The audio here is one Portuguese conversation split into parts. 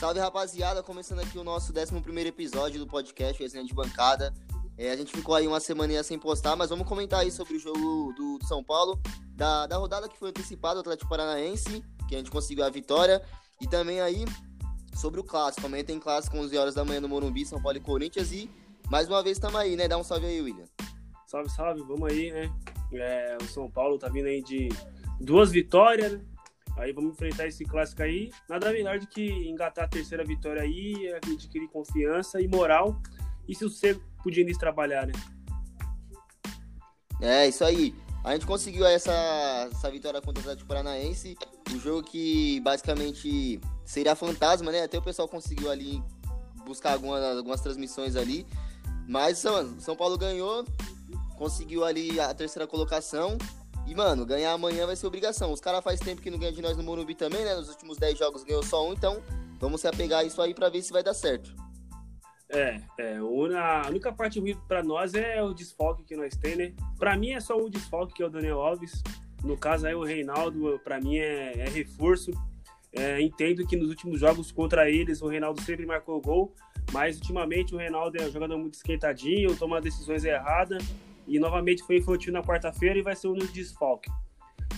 Salve rapaziada, começando aqui o nosso 11 episódio do podcast Resenha de Bancada. É, a gente ficou aí uma semana sem postar, mas vamos comentar aí sobre o jogo do, do São Paulo, da, da rodada que foi antecipada, o Atlético Paranaense, que a gente conseguiu a vitória, e também aí sobre o clássico. Amanhã tem clássico 11 horas da manhã no Morumbi, São Paulo e Corinthians, e mais uma vez estamos aí, né? Dá um salve aí, William. Salve, salve, vamos aí, né? É, o São Paulo tá vindo aí de duas vitórias, né? Aí vamos enfrentar esse clássico aí. Nada melhor do que engatar a terceira vitória aí, adquirir confiança e moral e se você pro Diniz trabalhar, né? É, isso aí. A gente conseguiu essa, essa vitória contra o Atlético Paranaense. Um jogo que basicamente seria fantasma, né? Até o pessoal conseguiu ali buscar algumas, algumas transmissões ali. Mas, mano, São Paulo ganhou, conseguiu ali a terceira colocação. E, mano, ganhar amanhã vai ser obrigação. Os caras faz tempo que não ganham de nós no Morumbi também, né? Nos últimos 10 jogos ganhou só um, então vamos se apegar a isso aí para ver se vai dar certo. É, é a única parte ruim para nós é o desfalque que nós temos, né? Para mim é só o desfalque que é o Daniel Alves. No caso aí o Reinaldo, para mim é, é reforço. É, entendo que nos últimos jogos contra eles o Reinaldo sempre marcou gol, mas ultimamente o Reinaldo é um jogador muito esquentadinho, toma decisões erradas e novamente foi infantil na quarta-feira e vai ser um desfalque.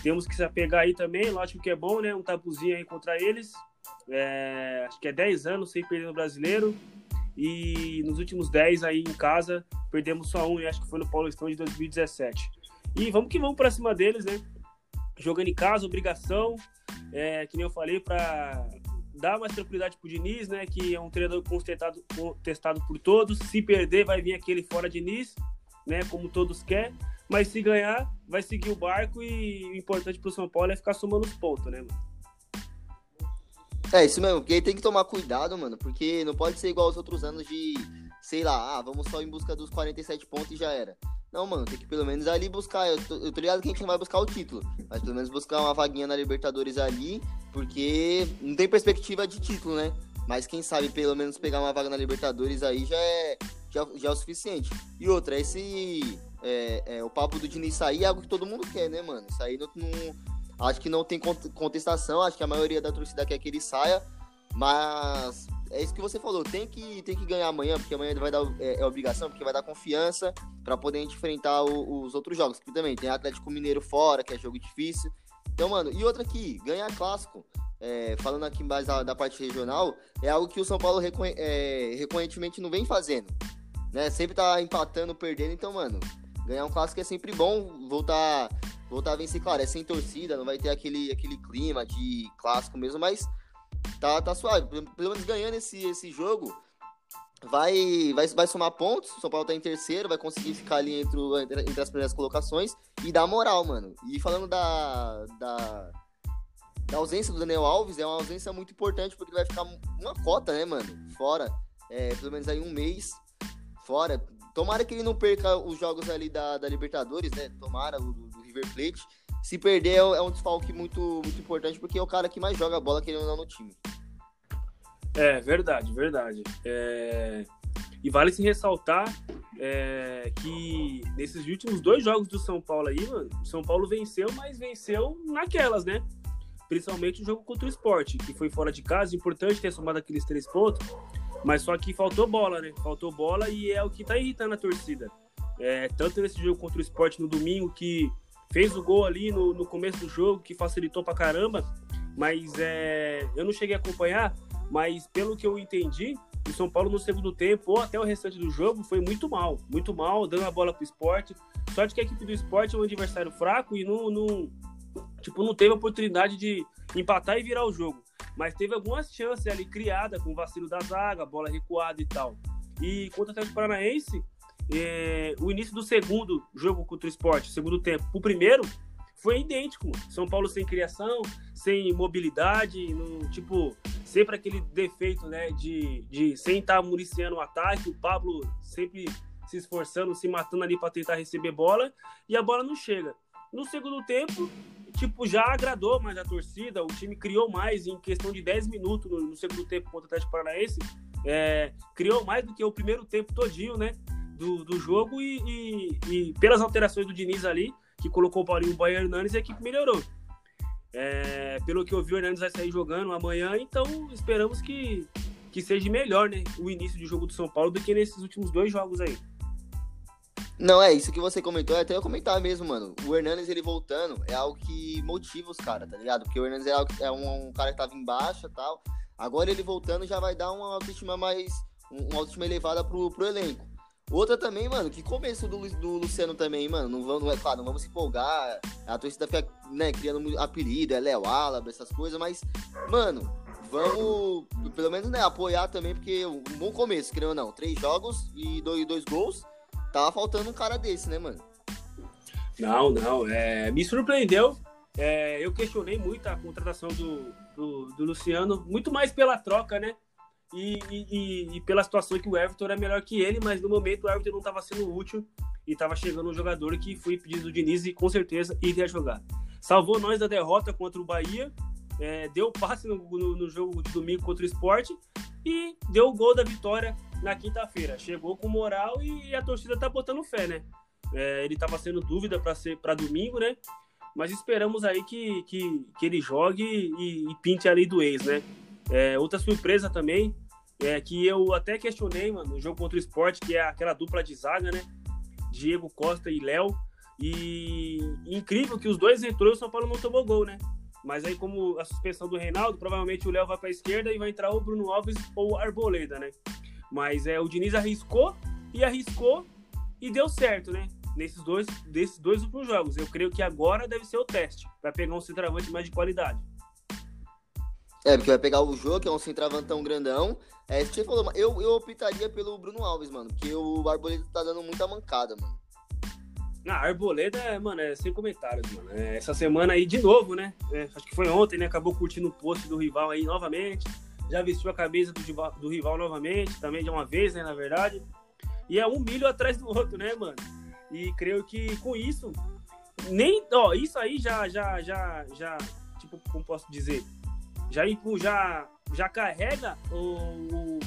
Temos que se apegar aí também, lógico que é bom, né? Um tabuzinho aí contra eles. É, acho que é 10 anos sem perder no brasileiro. E nos últimos 10 aí em casa, perdemos só um, e acho que foi no Paulistão de 2017. E vamos que vamos para cima deles, né? Jogando em casa, obrigação, é, que nem eu falei, para dar mais tranquilidade pro Diniz, né? Que é um treinador contestado, contestado por todos. Se perder, vai vir aquele fora Diniz né? Como todos querem. Mas se ganhar, vai seguir o barco e o importante pro São Paulo é ficar somando os pontos, né, mano? É, isso mesmo, porque tem que tomar cuidado, mano, porque não pode ser igual aos outros anos de, sei lá, ah, vamos só em busca dos 47 pontos e já era. Não, mano, tem que pelo menos ali buscar. Eu tô, eu tô ligado que a gente não vai buscar o título, mas pelo menos buscar uma vaguinha na Libertadores ali, porque não tem perspectiva de título, né? Mas quem sabe pelo menos pegar uma vaga na Libertadores aí já é, já, já é o suficiente. E outra, esse. É, é, o papo do Diniz sair é algo que todo mundo quer, né, mano? Isso aí não, não, acho que não tem contestação, acho que a maioria da torcida quer que ele saia, mas é isso que você falou, tem que, tem que ganhar amanhã, porque amanhã vai dar é, é obrigação, porque vai dar confiança para poder a gente enfrentar o, os outros jogos, que também tem Atlético Mineiro fora, que é jogo difícil. Então, mano, e outra aqui, ganhar clássico. É, falando aqui mais da, da, parte regional, é algo que o São Paulo reconhe é, recorrentemente não vem fazendo né? Sempre tá empatando, perdendo, então, mano, ganhar um clássico é sempre bom, voltar, voltar a vencer, claro, é sem torcida, não vai ter aquele, aquele clima de clássico mesmo, mas tá, tá suave. Pelo menos ganhando esse, esse jogo, vai, vai, vai somar pontos. São Paulo tá em terceiro, vai conseguir ficar ali entre, entre as primeiras colocações e dar moral, mano. E falando da, da, da ausência do Daniel Alves, é uma ausência muito importante porque ele vai ficar uma cota, né, mano? Fora, é, pelo menos aí um mês fora. Tomara que ele não perca os jogos ali da, da Libertadores, né? Tomara o do, River Plate. Se perder, é, é um desfalque muito, muito importante, porque é o cara que mais joga bola querendo não no time. É, verdade, verdade. É... E vale se ressaltar é, que nesses últimos dois jogos do São Paulo aí, mano, o São Paulo venceu, mas venceu naquelas, né? Principalmente o jogo contra o esporte, que foi fora de casa, importante ter somado aqueles três pontos. Mas só que faltou bola, né? Faltou bola e é o que tá irritando a torcida. É, tanto nesse jogo contra o esporte no domingo, que fez o gol ali no, no começo do jogo, que facilitou pra caramba. Mas é, eu não cheguei a acompanhar, mas pelo que eu entendi, o São Paulo no segundo tempo, ou até o restante do jogo, foi muito mal. Muito mal, dando a bola pro esporte. Só que a equipe do esporte é um adversário fraco e não, não, tipo, não teve a oportunidade de empatar e virar o jogo mas teve algumas chances ali criadas com o vacilo da zaga, bola recuada e tal. E contra o Atlético Paranaense, é, o início do segundo jogo contra o esporte, segundo tempo, o primeiro, foi idêntico. São Paulo sem criação, sem mobilidade, no, tipo, sempre aquele defeito, né, de, de sem estar municiando o ataque, o Pablo sempre se esforçando, se matando ali para tentar receber bola, e a bola não chega. No segundo tempo, tipo, já agradou mais a torcida, o time criou mais em questão de 10 minutos no, no segundo tempo contra o Atlético Paranaense, é, criou mais do que o primeiro tempo todinho, né, do, do jogo e, e, e, pelas alterações do Diniz ali, que colocou o Paulinho Boia Hernandes, a equipe melhorou. É, pelo que eu vi, o Hernandes vai sair jogando amanhã, então esperamos que, que seja melhor, né? O início de jogo do São Paulo do que nesses últimos dois jogos aí. Não, é isso que você comentou, é até eu comentar mesmo, mano. O Hernandes, ele voltando, é algo que motiva os caras, tá ligado? Porque o Hernandes é, é um, um, cara que tava em baixa e tal. Agora ele voltando já vai dar uma autoestima mais. uma autoestima elevada pro, pro elenco. Outra também, mano, que começo do, do Luciano também, mano. Não vamos, é claro, não vamos se empolgar. A torcida fica, né, criando apelido, é Léo Alaba, essas coisas, mas, mano, vamos, pelo menos, né, apoiar também, porque um bom começo, querendo ou não. Três jogos e dois, dois gols. Tava faltando um cara desse, né, mano? Não, não. É, me surpreendeu. É, eu questionei muito a contratação do, do, do Luciano, muito mais pela troca, né? e, e, e, pela situação que o Everton era melhor que ele, mas no momento o Everton não estava sendo útil e estava chegando um jogador que foi pedido do Diniz e com certeza iria jogar. Salvou nós da derrota contra o Bahia, é, deu passe no, no, no, jogo de domingo contra o esporte e deu o gol da vitória na quinta-feira. Chegou com moral e a torcida tá botando fé, né? É, ele estava sendo dúvida para ser para domingo, né? Mas esperamos aí que, que, que ele jogue e, e pinte ali do ex, né? É, outra surpresa também, é, que eu até questionei, mano, no jogo contra o esporte, que é aquela dupla de zaga, né? Diego Costa e Léo. E incrível que os dois entrou e o São Paulo não tomou gol, né? Mas aí, como a suspensão do Reinaldo, provavelmente o Léo vai para a esquerda e vai entrar o Bruno Alves ou o Arboleda, né? Mas é, o Diniz arriscou e arriscou e deu certo, né? Nesses dois, desses dois últimos jogos. Eu creio que agora deve ser o teste para pegar um centroavante mais de qualidade. É, porque vai pegar o jogo, que é um centravantão grandão. É, você falou, eu, eu optaria pelo Bruno Alves, mano, porque o Arboleda tá dando muita mancada, mano. Na Arboleda, mano, é sem comentários, mano. É, essa semana aí, de novo, né? É, acho que foi ontem, né? Acabou curtindo o post do rival aí novamente. Já vestiu a camisa do do rival novamente, também de uma vez, né? Na verdade. E é um milho atrás do outro, né, mano? E creio que com isso, nem. Ó, isso aí já, já, já, já. Tipo, como posso dizer? já, já, já carrega o,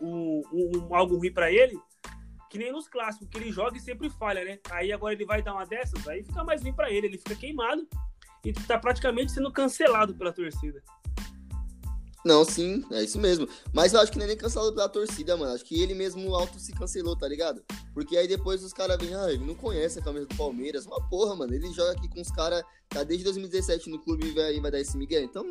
o, o, algo ruim para ele, que nem nos clássicos, que ele joga e sempre falha, né? Aí agora ele vai dar uma dessas, aí fica mais ruim para ele, ele fica queimado e tá praticamente sendo cancelado pela torcida. Não, sim, é isso mesmo. Mas eu acho que não é nem cancelado pela torcida, mano. Acho que ele mesmo alto se cancelou, tá ligado? Porque aí depois os caras vêm, ah, ele não conhece a camisa do Palmeiras. Uma porra, mano. Ele joga aqui com os caras, tá desde 2017 no clube e vai, vai dar esse Miguel. Então,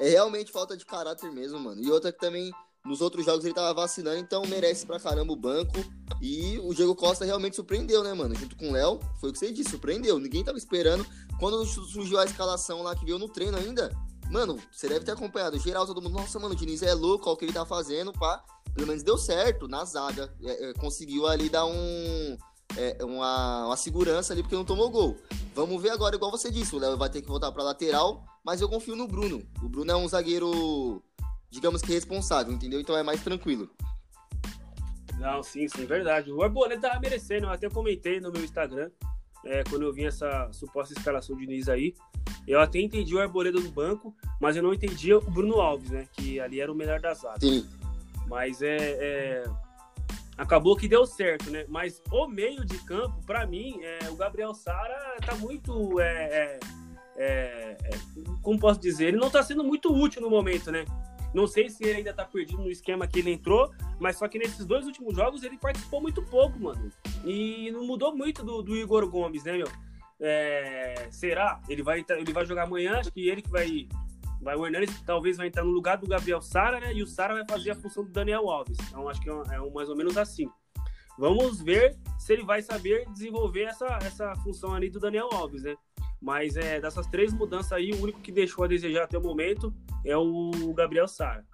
é realmente falta de caráter mesmo, mano. E outra que também, nos outros jogos ele tava vacinando, então merece pra caramba o banco. E o Diego Costa realmente surpreendeu, né, mano? Junto com o Léo, foi o que você disse, surpreendeu. Ninguém tava esperando. Quando surgiu a escalação lá que veio no treino ainda, mano, você deve ter acompanhado. Geral, todo mundo, nossa, mano, o Diniz é louco, olha o que ele tá fazendo, pá. Pelo menos deu certo na zaga. É, é, conseguiu ali dar um. É, uma, uma segurança ali porque não tomou gol. Vamos ver agora, igual você disse, o Léo vai ter que voltar pra lateral mas eu confio no Bruno. O Bruno é um zagueiro, digamos que responsável, entendeu? Então é mais tranquilo. Não, sim, sim, verdade. O Arboleda tava merecendo, eu até comentei no meu Instagram, é, quando eu vi essa suposta escalação de Nis aí. Eu até entendi o Arboleda no banco, mas eu não entendia o Bruno Alves, né? Que ali era o melhor das zaga. Sim. Mas é, é, Acabou que deu certo, né? Mas o meio de campo, para mim, é, o Gabriel Sara tá muito. É, é é, é, como posso dizer, ele não está sendo muito útil no momento, né? Não sei se ele ainda está perdido no esquema que ele entrou, mas só que nesses dois últimos jogos ele participou muito pouco, mano. E não mudou muito do, do Igor Gomes, né, meu? É, será? Ele vai, ele vai jogar amanhã, acho que ele que vai. vai o Hernandes talvez vai entrar no lugar do Gabriel Sara, né? E o Sara vai fazer a função do Daniel Alves. Então acho que é, é um, mais ou menos assim. Vamos ver se ele vai saber desenvolver essa, essa função ali do Daniel Alves, né? Mas é, dessas três mudanças aí, o único que deixou a desejar até o momento é o Gabriel Sara.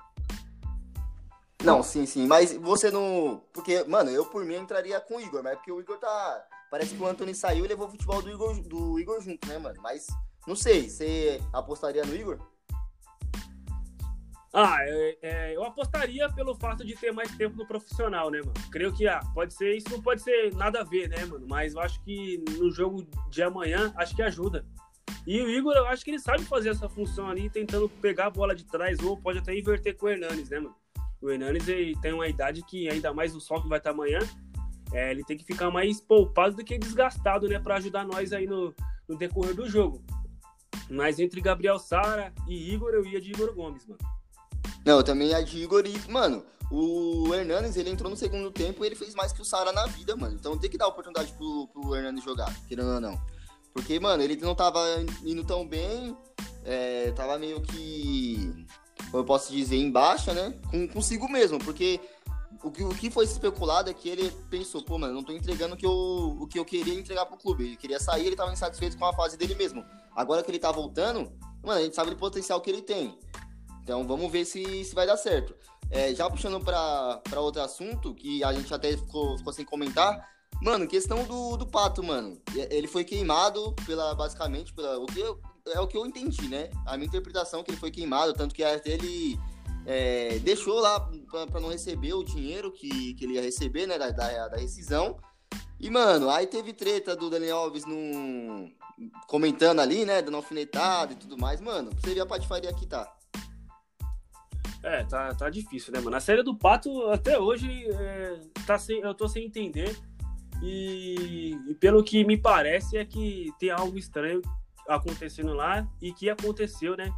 Não, sim, sim. Mas você não. Porque, mano, eu por mim entraria com o Igor, mas é porque o Igor tá. Parece que o Anthony saiu e levou o futebol do Igor, do Igor junto, né, mano? Mas não sei, você apostaria no Igor? Ah, é, é, eu apostaria pelo fato de ter mais tempo no profissional, né, mano? Creio que ah, pode ser, isso não pode ser nada a ver, né, mano? Mas eu acho que no jogo de amanhã, acho que ajuda. E o Igor, eu acho que ele sabe fazer essa função ali, tentando pegar a bola de trás, ou pode até inverter com o Hernanes, né, mano? O Hernanes ele tem uma idade que, ainda mais o sol que vai estar amanhã, é, ele tem que ficar mais poupado do que desgastado, né, para ajudar nós aí no, no decorrer do jogo. Mas entre Gabriel Sara e Igor, eu ia de Igor Gomes, mano. Não, eu também ia de Igor e, mano, o Hernanes, ele entrou no segundo tempo e ele fez mais que o Sara na vida, mano. Então tem que dar oportunidade pro, pro Hernanes jogar, querendo ou não. Porque, mano, ele não tava indo tão bem, é, tava meio que, eu posso dizer, em baixa, né? Com, consigo mesmo, porque o que, o que foi especulado é que ele pensou, pô, mano, não tô entregando o que, eu, o que eu queria entregar pro clube. Ele queria sair, ele tava insatisfeito com a fase dele mesmo. Agora que ele tá voltando, mano, a gente sabe do potencial que ele tem. Então vamos ver se, se vai dar certo. É, já puxando para outro assunto, que a gente até ficou, ficou sem comentar, mano, questão do, do Pato, mano. Ele foi queimado pela, basicamente, pela, o que eu, é o que eu entendi, né? A minha interpretação é que ele foi queimado, tanto que até ele é, deixou lá para não receber o dinheiro que, que ele ia receber, né, da, da, da, rescisão. E, mano, aí teve treta do Daniel Alves num, comentando ali, né, dando alfinetada e tudo mais. Mano, você ver a patifaria que tá. É, tá, tá difícil, né, mano? A série do Pato, até hoje, é, tá sem, eu tô sem entender. E, e, pelo que me parece é que tem algo estranho acontecendo lá e que aconteceu, né?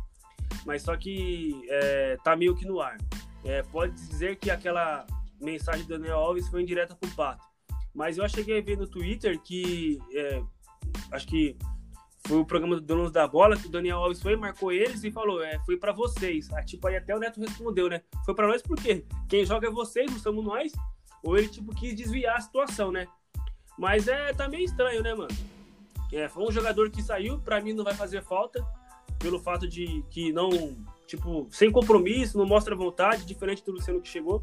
Mas só que é, tá meio que no ar. É, pode dizer que aquela mensagem do Daniel Alves foi indireta pro Pato. Mas eu cheguei a ver no Twitter que é, acho que foi o programa do Donos da Bola, que o Daniel Alves foi, marcou eles e falou, é, foi para vocês. Ah, tipo, aí até o Neto respondeu, né? Foi para nós por quê? Quem joga é vocês, não somos nós? Ou ele, tipo, quis desviar a situação, né? Mas é, tá meio estranho, né, mano? É, foi um jogador que saiu, para mim não vai fazer falta, pelo fato de que não, tipo, sem compromisso, não mostra vontade, diferente do Luciano que chegou.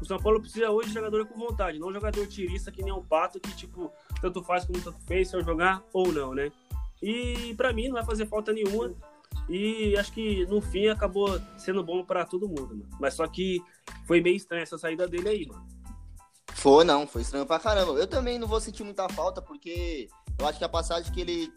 O São Paulo precisa hoje de jogador com vontade, não jogador tirista que nem um pato que, tipo, tanto faz como tanto fez, se eu jogar ou não, né? E para mim não vai fazer falta nenhuma. E acho que no fim acabou sendo bom para todo mundo, mano. Mas só que foi meio estranha essa saída dele aí, mano. Foi, não, foi estranho pra caramba. Eu também não vou sentir muita falta, porque eu acho que a passagem que ele,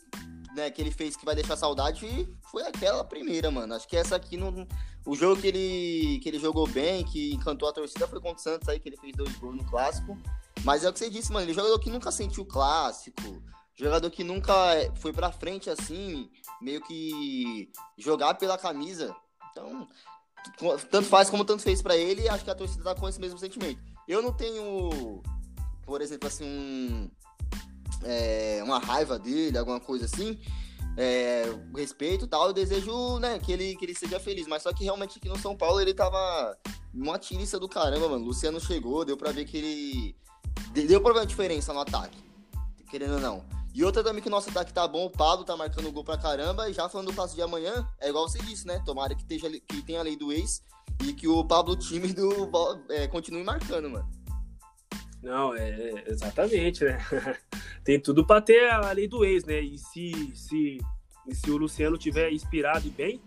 né, que ele fez que vai deixar saudade foi aquela primeira, mano. Acho que essa aqui não. O jogo que ele, que ele jogou bem, que encantou a torcida, foi contra o Santos aí, que ele fez dois gols no clássico. Mas é o que você disse, mano. Ele é jogador que nunca sentiu clássico. Jogador que nunca foi pra frente assim, meio que jogar pela camisa. Então, tanto faz como tanto fez para ele, acho que a torcida tá com esse mesmo sentimento. Eu não tenho, por exemplo, assim, um, é, uma raiva dele, alguma coisa assim. É, respeito tal, eu desejo né, que, ele, que ele seja feliz. Mas só que realmente aqui no São Paulo ele tava uma tirista do caramba, mano. Luciano chegou, deu pra ver que ele. Deu pra ver a diferença no ataque. Querendo ou não. E outra também que o nosso ataque tá bom, o Pablo tá marcando gol pra caramba. E já falando do passo de amanhã, é igual você disse, né? Tomara que, esteja, que tenha a lei do ex e que o Pablo time do é, continue marcando, mano. Não, é exatamente, né? Tem tudo pra ter a lei do ex, né? E se, se, se o Luciano tiver inspirado e bem,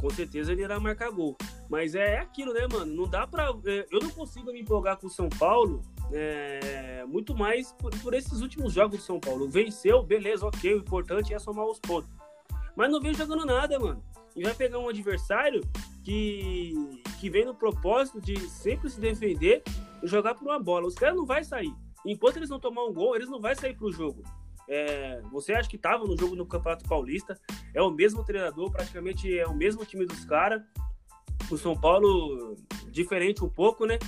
com certeza ele irá marcar gol. Mas é aquilo, né, mano? Não dá pra. É, eu não consigo me empolgar com o São Paulo é, muito mais por, por, esses últimos jogos do São Paulo. Venceu, beleza, ok. O importante é somar os pontos. Mas não vem jogando nada, mano. E vai pegar um adversário que, que vem no propósito de sempre se defender jogar por uma bola. Os caras não vai sair. Enquanto eles não tomar um gol, eles não vai sair pro jogo. É, você acha que estava no jogo no Campeonato Paulista? É o mesmo treinador, praticamente é o mesmo time dos caras. O São Paulo, diferente um pouco, né?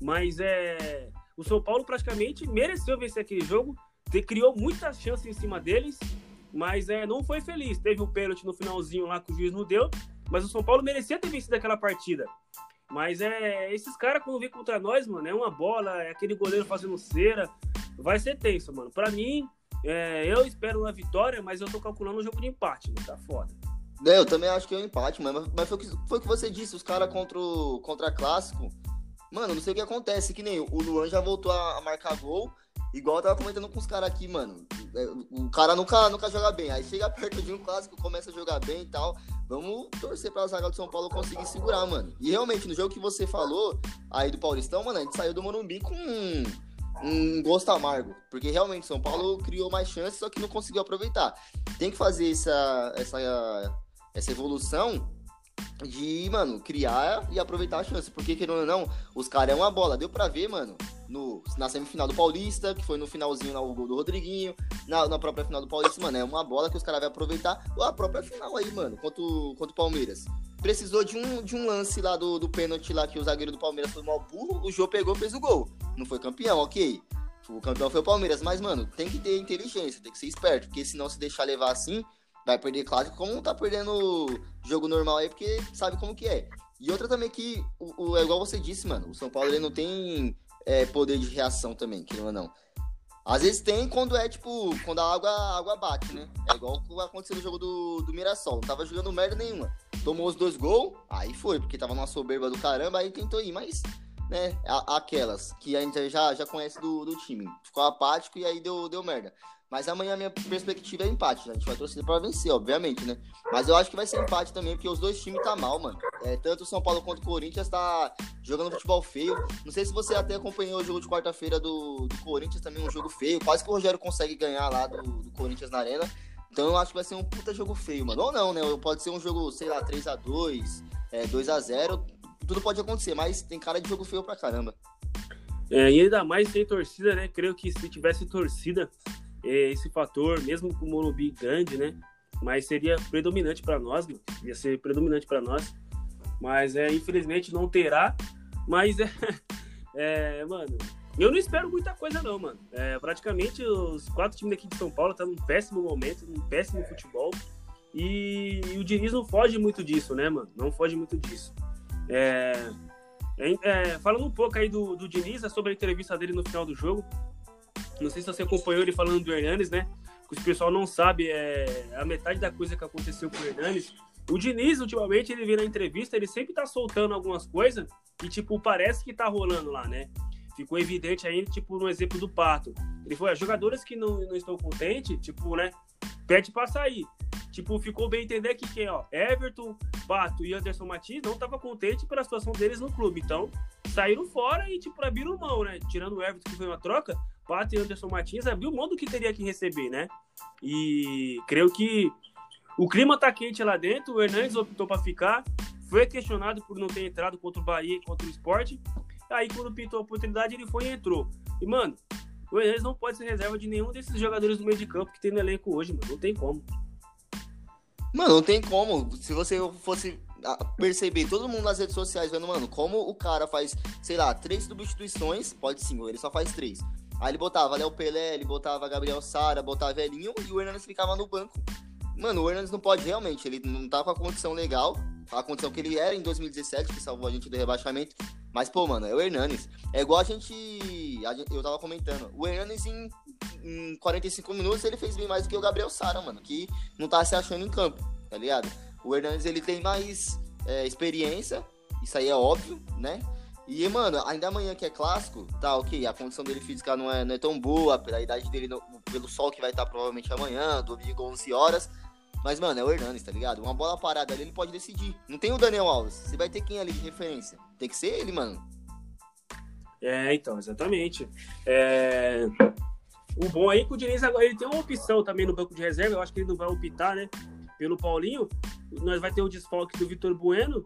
Mas é o São Paulo praticamente mereceu vencer aquele jogo, criou muitas chances em cima deles, mas é, não foi feliz. Teve um pênalti no finalzinho lá que o juiz não deu, mas o São Paulo merecia ter vencido aquela partida. Mas é esses caras, quando vêm contra nós, mano, é uma bola, é aquele goleiro fazendo cera. Vai ser tenso, mano. Pra mim, é, eu espero uma vitória, mas eu tô calculando um jogo de empate, mano. Tá foda. É, eu também acho que é um empate, mas, mas foi foi o que você disse, os caras contra o contra clássico Mano, não sei o que acontece, que nem o Luan já voltou a marcar gol, igual eu tava comentando com os caras aqui, mano. É, o cara nunca, nunca joga bem. Aí chega perto de um clássico, começa a jogar bem e tal. Vamos torcer pra zaga do São Paulo conseguir segurar, mano. E realmente, no jogo que você falou aí do Paulistão, mano, a gente saiu do Morumbi com um, um gosto amargo. Porque realmente São Paulo criou mais chances, só que não conseguiu aproveitar. Tem que fazer essa, essa, essa evolução de, mano, criar e aproveitar a chance. Porque, querendo ou não, os caras é uma bola. Deu pra ver, mano, no, na semifinal do Paulista, que foi no finalzinho lá, o gol do Rodriguinho, na, na própria final do Paulista, mano, é uma bola que os caras vão aproveitar. Ou a própria final aí, mano, contra o, contra o Palmeiras. Precisou de um, de um lance lá do, do pênalti lá que o zagueiro do Palmeiras foi mal burro, o Jô pegou fez o gol. Não foi campeão, ok. O campeão foi o Palmeiras, mas, mano, tem que ter inteligência, tem que ser esperto, porque senão se deixar levar assim, vai perder clássico como tá perdendo jogo normal aí, porque sabe como que é. E outra também que, o, o é igual você disse, mano, o São Paulo ele não tem é, poder de reação também, querendo ou não. Às vezes tem quando é, tipo, quando a água, a água bate, né? É igual o que aconteceu no jogo do, do Mirassol. Não tava jogando merda nenhuma. Tomou os dois gols, aí foi, porque tava numa soberba do caramba, aí tentou ir, mas, né, aquelas que a gente já, já conhece do, do time. Ficou apático e aí deu, deu merda. Mas amanhã a minha perspectiva é empate. Né? A gente vai torcer pra vencer, obviamente, né? Mas eu acho que vai ser empate também, porque os dois times tá mal, mano. É, tanto o São Paulo quanto o Corinthians tá jogando futebol feio. Não sei se você até acompanhou o jogo de quarta-feira do, do Corinthians, também um jogo feio. Quase que o Rogério consegue ganhar lá do, do Corinthians na arena. Então eu acho que vai ser um puta jogo feio, mano. Ou não, né? Pode ser um jogo, sei lá, 3x2, é, 2x0. Tudo pode acontecer, mas tem cara de jogo feio pra caramba. É, e ainda mais tem torcida, né? Creio que se tivesse torcida, esse fator, mesmo com o Morumbi grande, né? Mas seria predominante para nós, ia ser predominante para nós. Mas é, infelizmente não terá. Mas é, é, mano, eu não espero muita coisa não, mano. É, praticamente os quatro times aqui de São Paulo estão num péssimo momento, num péssimo futebol. E, e, o Diniz não foge muito disso, né, mano? Não foge muito disso. É, é, é falando um pouco aí do, do Diniz, é sobre a entrevista dele no final do jogo, não sei se você acompanhou ele falando do Hernanes, né? Que o pessoal não sabe, é a metade da coisa que aconteceu com o Hernanes. O Diniz, ultimamente, ele vem na entrevista, ele sempre tá soltando algumas coisas e, tipo, parece que tá rolando lá, né? Ficou evidente aí, tipo, no exemplo do Pato. Ele foi, as jogadoras que não, não estão contentes, tipo, né? Pede pra sair. Tipo, ficou bem entender que quem, ó, Everton, Pato e Anderson Matias não tava contente pela situação deles no clube. Então, saíram fora e, tipo, abriram mão, né? Tirando o Everton, que foi uma troca, Pato e Anderson Martins abriu mão do que teria que receber, né? E creio que o clima tá quente lá dentro, o Hernandes optou para ficar, foi questionado por não ter entrado contra o Bahia e contra o esporte. Aí, quando pintou a oportunidade, ele foi e entrou. E, mano, o Hernandes não pode ser reserva de nenhum desses jogadores do meio de campo que tem no elenco hoje, mano. Não tem como. Mano, não tem como. Se você fosse perceber todo mundo nas redes sociais vendo, mano, como o cara faz, sei lá, três substituições, pode sim, ele só faz três. Aí ele botava Léo Pelé, ele botava Gabriel Sara, botava Velhinho e o Hernandes ficava no banco. Mano, o Hernandes não pode realmente, ele não tá com a condição legal, a condição que ele era em 2017, que salvou a gente do rebaixamento. Mas, pô, mano, é o Hernandes. É igual a gente. A gente eu tava comentando. O Hernandes, em, em 45 minutos, ele fez bem mais do que o Gabriel Sara, mano, que não tá se achando em campo, tá ligado? O Hernandes, ele tem mais é, experiência, isso aí é óbvio, né? E, mano, ainda amanhã que é clássico, tá, ok, a condição dele física não é, não é tão boa, pela idade dele, pelo sol que vai estar provavelmente amanhã, domingo 11 horas. Mas, mano, é o Hernandes, tá ligado? Uma bola parada ali, ele pode decidir. Não tem o Daniel Alves. Você vai ter quem ali de referência? Tem que ser ele, mano. É, então, exatamente. É... O bom aí é que o Diniz agora ele tem uma opção também no banco de reserva. Eu acho que ele não vai optar, né? Pelo Paulinho. Nós vai ter o desfalque do Vitor Bueno.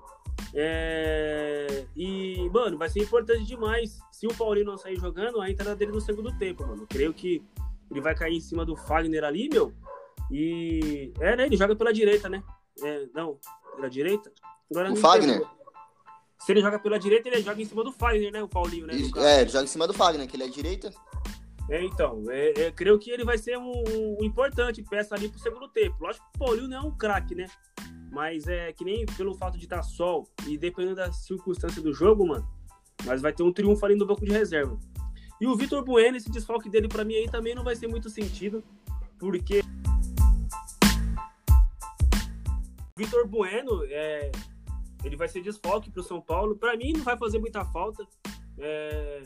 É... E, mano, vai ser importante demais. Se o Paulinho não sair jogando, a entrada dele no segundo tempo, mano. creio que ele vai cair em cima do Fagner ali, meu. E. É, né? Ele joga pela direita, né? É, não, pela direita? Agora, o Fagner? Se ele joga pela direita, ele joga em cima do Fagner, né? O Paulinho, né? É, ele joga em cima do Fagner, que ele é direita. É, então, é, é, creio que ele vai ser um, um, importante peça ali pro segundo tempo. Lógico que o Paulinho não é um craque, né? Mas é que nem pelo fato de estar tá sol e dependendo da circunstância do jogo, mano, mas vai ter um triunfo ali no banco de reserva. E o Vitor Bueno, esse desfalque dele para mim aí também não vai ser muito sentido, porque o Vitor Bueno, é, ele vai ser desfalque pro São Paulo. Para mim não vai fazer muita falta. É,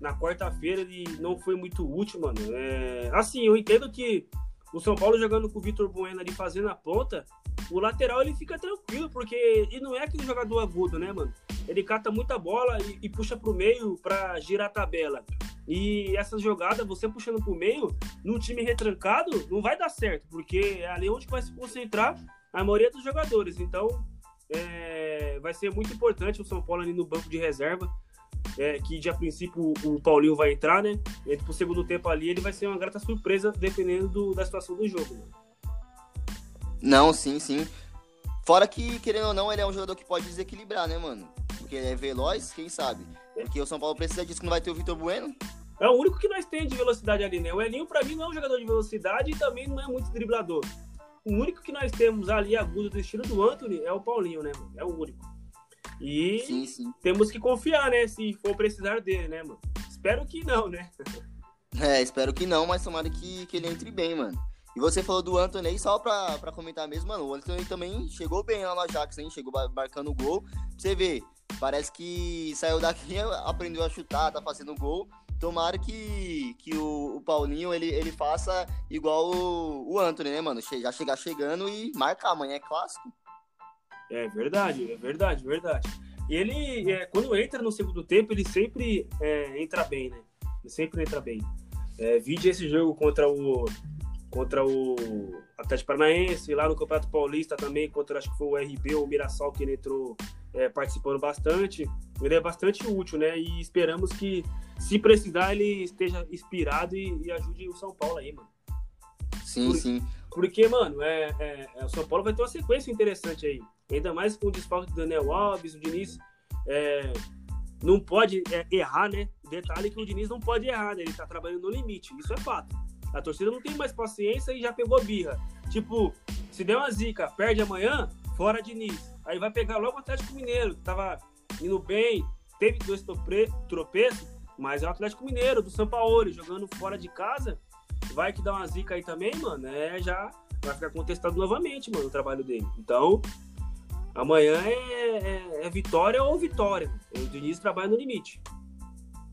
na quarta-feira ele não foi muito útil, mano. É, assim, eu entendo que o São Paulo jogando com o Vitor Bueno ali fazendo a ponta, o lateral ele fica tranquilo, porque ele não é aquele jogador agudo, né, mano? Ele cata muita bola e, e puxa pro meio para girar a tabela. E essa jogada, você puxando pro meio, num time retrancado, não vai dar certo, porque é ali onde vai se concentrar a maioria dos jogadores. Então, é, vai ser muito importante o São Paulo ali no banco de reserva. É, que de a princípio o Paulinho vai entrar, né? E pro segundo tempo ali ele vai ser uma grata surpresa dependendo do, da situação do jogo. Né? Não, sim, sim. Fora que, querendo ou não, ele é um jogador que pode desequilibrar, né, mano? Porque ele é veloz, quem sabe? Porque o São Paulo precisa disso que não vai ter o Vitor Bueno. É o único que nós temos de velocidade ali, né? O Elinho, pra mim, não é um jogador de velocidade e também não é muito driblador. O único que nós temos ali agudo do estilo do Anthony é o Paulinho, né, mano? É o único. E sim, sim. temos que confiar, né? Se for precisar dele, né, mano? Espero que não, né? É, espero que não, mas tomara que, que ele entre bem, mano. E você falou do Anthony aí, só pra, pra comentar mesmo, mano. O Anthony também chegou bem lá no Ajax, hein? Chegou marcando o gol. Pra você ver, parece que saiu daqui, aprendeu a chutar, tá fazendo gol. Tomara que, que o, o Paulinho ele, ele faça igual o, o Anthony, né, mano? Já chegar chegando e marcar. Amanhã é clássico. É verdade, é verdade, verdade. E ele, é, quando entra no segundo tempo, ele sempre é, entra bem, né? Ele sempre entra bem. É, vide esse jogo contra o, contra o Atlético Paranaense, lá no Campeonato Paulista também, contra acho que foi o RB ou o Mirassol, que ele entrou é, participando bastante. Ele é bastante útil, né? E esperamos que, se precisar, ele esteja inspirado e, e ajude o São Paulo aí, mano. Sim, Por, sim. Porque, mano, é, é, é, o São Paulo vai ter uma sequência interessante aí. Ainda mais com o desfalque do Daniel Alves, o Diniz é, não pode é, errar, né? Detalhe que o Diniz não pode errar, né? Ele tá trabalhando no limite, isso é fato. A torcida não tem mais paciência e já pegou birra. Tipo, se der uma zica, perde amanhã, fora de Nice. Aí vai pegar logo o Atlético Mineiro, que tava indo bem, teve dois tropeços, mas é o Atlético Mineiro, do São Paulo, jogando fora de casa. Vai que dá uma zica aí também, mano. É, já vai ficar contestado novamente, mano, o trabalho dele. Então, amanhã é, é, é vitória ou vitória. O Diniz trabalha no limite.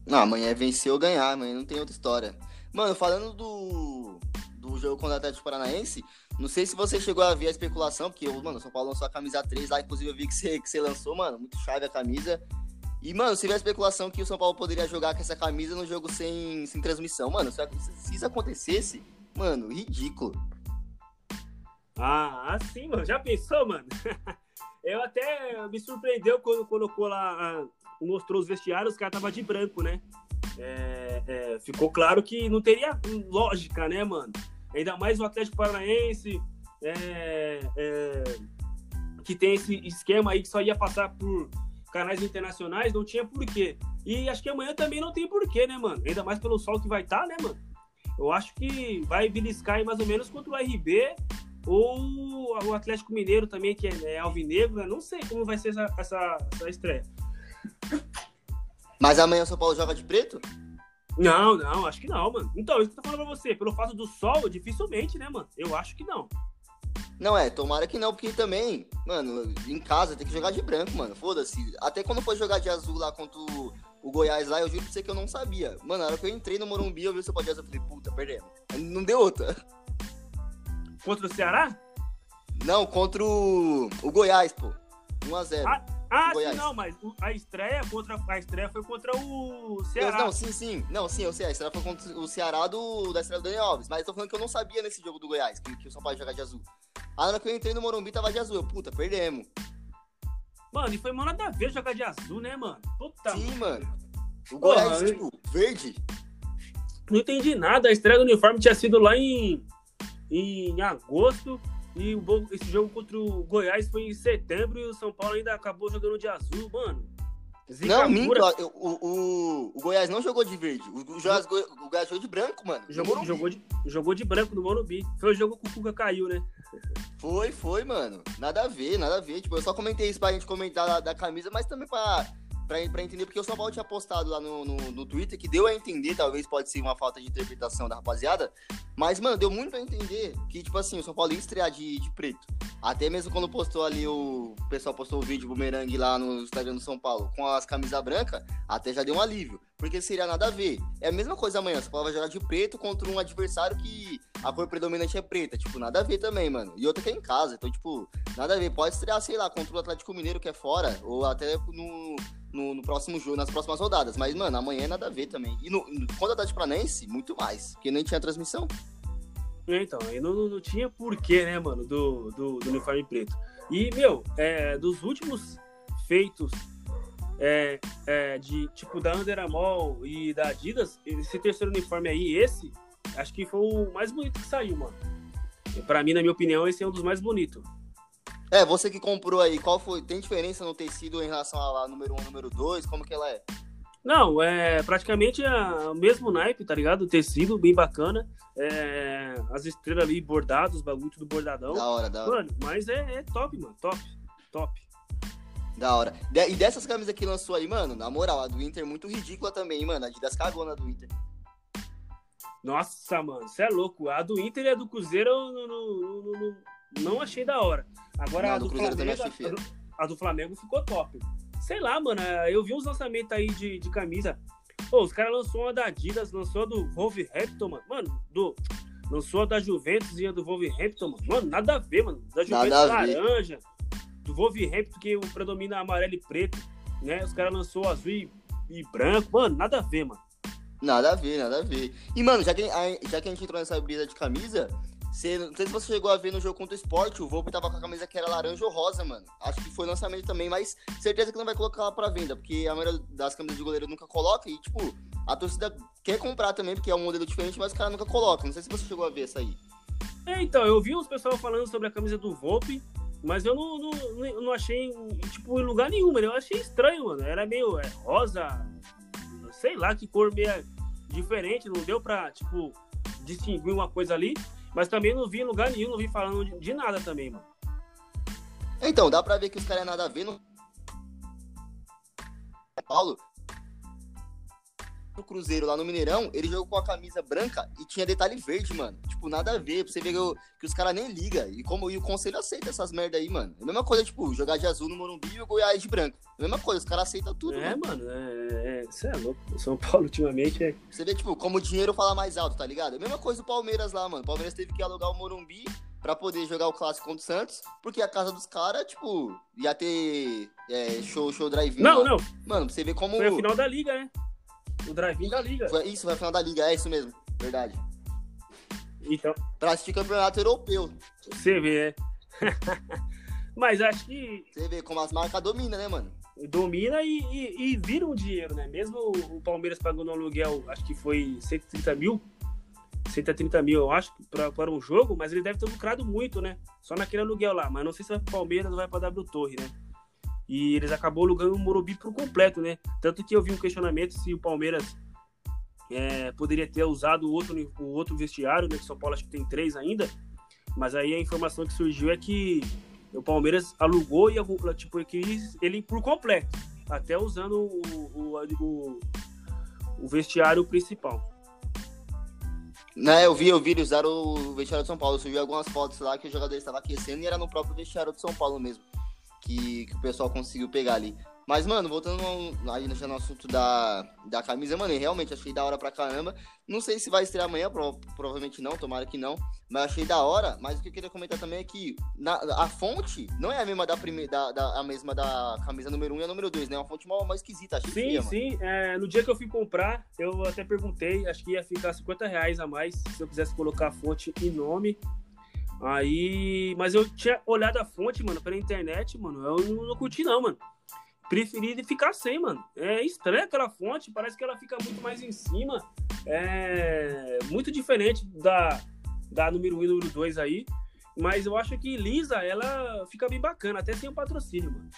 Não, amanhã é vencer ou ganhar, amanhã não tem outra história. Mano, falando do, do jogo contra o Atlético Paranaense, não sei se você chegou a ver a especulação, porque, mano, o São Paulo lançou a camisa 3 lá, inclusive eu vi que você, que você lançou, mano, muito chave a camisa. E, mano, você viu a especulação que o São Paulo poderia jogar com essa camisa no jogo sem, sem transmissão. Mano, se, se isso acontecesse, mano, ridículo. Ah, assim, mano. Já pensou, mano? eu até me surpreendeu quando colocou lá, mostrou os vestiários, os caras tava de branco, né? é, é, ficou claro que não teria lógica, né, mano? Ainda mais o Atlético Paranaense, é, é, que tem esse esquema aí que só ia passar por canais internacionais, não tinha porquê. E acho que amanhã também não tem porquê, né, mano? Ainda mais pelo sol que vai estar, tá, né, mano? Eu acho que vai beliscar aí mais ou menos contra o RB ou o Atlético Mineiro também, que é, é alvinegro, né? Não sei como vai ser essa, essa, essa estreia. Mas amanhã o São Paulo joga de preto? Não, não, acho que não, mano. Então, isso que eu tô falando pra você. Pelo fato do sol, dificilmente, né, mano? Eu acho que não. Não, é, tomara que não, porque também, mano, em casa tem que jogar de branco, mano. Foda-se. Até quando foi jogar de azul lá contra o, o, Goiás lá, eu juro pra você que eu não sabia. Mano, na hora que eu entrei no Morumbi, eu vi o seu de azul, eu falei, puta, perdemos. Não deu outra. Contra o Ceará? Não, contra o, o Goiás, pô. 1x0. Ah, ah, sim, não, mas a estreia contra a estreia foi contra o Ceará. Não, sim, sim. Não, sim, eu sei. A estreia foi contra o Ceará do, da estreia do Daniel Alves. Mas eu tô falando que eu não sabia nesse jogo do Goiás que, que o São Paulo jogar de azul. A hora que eu entrei no Morumbi tava de azul. Eu, puta, perdemos. Mano, e foi mal nada a ver jogar de azul, né, mano? Puta. Sim, mano. O Goiás, Porra, tipo, eu... verde. Não entendi nada. A estreia do uniforme tinha sido lá em, em agosto. E o, esse jogo contra o Goiás foi em setembro e o São Paulo ainda acabou jogando de azul, mano. Zica não, minto, o, o, o, Goiás não jogou de verde. O, o, Goiás, o Goiás jogou de branco, mano. Jogou, jogou, de, jogou de branco no Morumbi. Foi o jogo que o Cuca caiu, né? Foi, foi, mano. Nada a ver, nada a ver. Tipo, eu só comentei isso pra gente comentar da, da camisa, mas também pra pra, pra entender, porque o São Paulo tinha postado lá no, no, no, Twitter, que deu a entender, talvez pode ser uma falta de interpretação da rapaziada, mas, mano, deu muito a entender que, tipo assim, o São Paulo ia estrear de, de preto. Até mesmo quando postou ali, o, o pessoal postou o vídeo bumerangue lá no Instagram do São Paulo com as camisas brancas, até já deu um alívio, porque seria nada a ver. É a mesma coisa amanhã, o São Paulo vai jogar de preto contra um adversário que a cor predominante é preta, tipo, nada a ver também, mano. E outra que é em casa, então, tipo, nada a ver. Pode estrear, sei lá, contra o Atlético Mineiro que é fora, ou até no no, no, próximo jogo, nas próximas rodadas. Mas, mano, amanhã é nada a ver também. E no, no, quando a Atlético muito mais, porque nem tinha transmissão. Então, aí não, não tinha porquê, né, mano, do, do, do uniforme preto. E, meu, é, dos últimos feitos é, é, de tipo da Under Armour e da Adidas, esse terceiro uniforme aí, esse, acho que foi o mais bonito que saiu, mano. Para mim, na minha opinião, esse é um dos mais bonitos. É, você que comprou aí, qual foi? Tem diferença no tecido em relação a lá, número 1 um, número 2? Como que ela é? Não, é praticamente o mesmo naipe, tá ligado? O tecido bem bacana. É, as estrelas ali bordadas, os bagulho tudo bordadão. Da hora, da hora. Mano, mas é, é top, mano. Top. Top. Da hora. De, e dessas camisas que lançou aí, mano, na moral, a do Inter é muito ridícula também, mano. A Adidas cagou na do Inter. Nossa, mano, você é louco. A do Inter e a do Cruzeiro eu não, não, não, não achei da hora. Agora não, a, do do Flamengo, a, do, a do Flamengo ficou top. Sei lá, mano, é, eu vi uns lançamentos aí de, de camisa. Pô, os caras lançou uma da Adidas, lançou a do Wolverhampton, mano. Mano, do, lançou a da Juventus e a do Wolverhampton, mano. Mano, nada a ver, mano. Da Juventus laranja do Wolverhampton, que predomina amarelo e preto, né? Os caras lançou azul e, e, branco. Mano, nada a ver, mano. Nada a ver, nada a ver. E, mano, já que, já que a gente entrou nessa brisa de camisa, não sei se você chegou a ver no jogo contra o Sport, o Volpe tava com a camisa que era laranja ou rosa, mano. Acho que foi lançamento também, mas certeza que não vai colocar ela pra venda, porque a maioria das camisas de goleiro nunca coloca e, tipo, a torcida quer comprar também, porque é um modelo diferente, mas os caras nunca colocam. Não sei se você chegou a ver essa aí. É, então, eu vi uns pessoal falando sobre a camisa do Volpe, mas eu não, não, não achei, tipo, em lugar nenhum, mano. Eu achei estranho, mano. Era meio é, rosa, sei lá, que cor meio diferente. Não deu pra, tipo, distinguir uma coisa ali. Mas também não vi em lugar nenhum, não vi falando de, de nada também, mano. Então, dá pra ver que os caras é nada a ver no. Paulo, pro Cruzeiro lá no Mineirão, ele jogou com a camisa branca e tinha detalhe verde, mano. Tipo, nada a ver. Pra você ver que, que os caras nem ligam. E como e o conselho aceita essas merda aí, mano. É a mesma coisa, tipo, jogar de azul no Morumbi e o Goiás de branco. É a mesma coisa, os caras aceitam tudo. É, mano, mano é, é, Você é louco. O São Paulo, ultimamente, é. Você vê, tipo, como o dinheiro fala mais alto, tá ligado? É a mesma coisa do Palmeiras lá, mano. O Palmeiras teve que alugar o Morumbi pra poder jogar o clássico contra o Santos, porque a casa dos caras, tipo, ia ter é, show, show drive-in. Não, lá. não. Mano, você vê como. Foi a final da liga, né? O drive-in da liga. Foi, isso, foi a final da liga, é isso mesmo. Verdade. Então. Pra assistir campeonato europeu. Você vê, é. Mas acho que. Você vê como as marcas dominam, né, mano? Domina e, e, e viram dinheiro, né? Mesmo o Palmeiras pagando aluguel, acho que foi 130 mil. 130 mil, eu acho, para um jogo, mas ele deve ter lucrado muito, né? Só naquele aluguel lá. Mas não sei se vai pro Palmeiras ou vai pra W Torre, né? E eles acabou alugando o Morumbi por completo, né? Tanto que eu vi um questionamento se o Palmeiras é, poderia ter usado o outro, o outro vestiário, né? Que São Paulo acho que tem três ainda. Mas aí a informação que surgiu é que o Palmeiras alugou e tipo, ele por completo, até usando o, o, o, o vestiário principal. Né, eu vi, eu vi, eles usaram o vestiário de São Paulo. Eu vi algumas fotos lá que o jogador estava aquecendo e era no próprio vestiário de São Paulo mesmo que, que o pessoal conseguiu pegar ali. Mas, mano, voltando aí já no assunto da, da camisa, mano, eu realmente achei da hora pra caramba. Não sei se vai estrear amanhã, provavelmente não, tomara que não. Mas achei da hora. Mas o que eu queria comentar também é que na, a fonte não é a mesma da primeira, da, da, a mesma da camisa número 1 um e a número 2, né? É uma fonte mais, mais esquisita, achei Sim, feia, sim. É, no dia que eu fui comprar, eu até perguntei, acho que ia ficar 50 reais a mais se eu quisesse colocar a fonte e nome. Aí. Mas eu tinha olhado a fonte, mano, pela internet, mano. Eu não, não curti, não, mano. Preferi ficar sem, mano. É estranha aquela fonte, parece que ela fica muito mais em cima. É muito diferente da, da número 1 e número 2 aí. Mas eu acho que lisa, ela fica bem bacana, até sem o patrocínio, mano.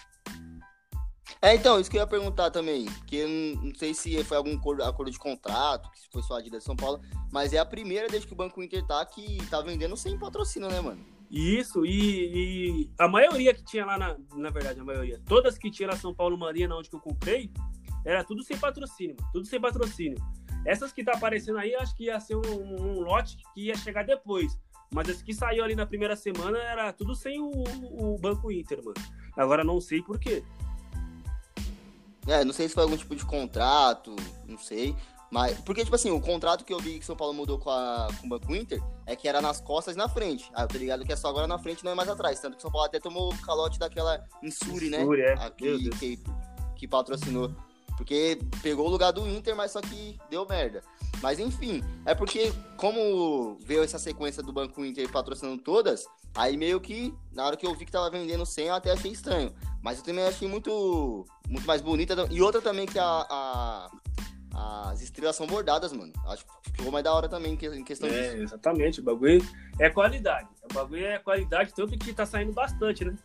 É, então, isso que eu ia perguntar também, que eu não sei se foi algum acordo de contrato, se foi só a de São Paulo, mas é a primeira desde que o Banco Inter tá que tá vendendo sem patrocínio, né, mano? Isso, e, e, a maioria que tinha lá, na, na verdade, a maioria, todas que tinha na São Paulo Marina, onde que eu comprei, era tudo sem patrocínio, mano, tudo sem patrocínio. Essas que tá aparecendo aí, acho que ia ser um, um lote que ia chegar depois. Mas as que saiu ali na primeira semana era tudo sem o, o Banco Inter, mano. Agora não sei por quê. É, não sei se foi algum tipo de contrato, não sei. Mas, porque, tipo assim, o contrato que eu vi que São Paulo mudou com, a, com o Banco Inter é que era nas costas e na frente. Ah, eu tô ligado que é só agora na frente, não é mais atrás. Tanto que São Paulo até tomou o calote daquela Insuri, né? Insuri, é. Aqui, que, que patrocinou. Porque pegou o lugar do Inter, mas só que deu merda. Mas enfim, é porque como veio essa sequência do Banco Inter patrocinando todas, aí meio que, na hora que eu vi que tava vendendo 100, eu até achei estranho. Mas eu também achei muito, muito mais bonita. E outra também que a, a as estrelas são bordadas, mano. Acho que ficou mais da hora também em questão é, disso. Exatamente, o bagulho é qualidade. O bagulho é qualidade, tanto que tá saindo bastante, né?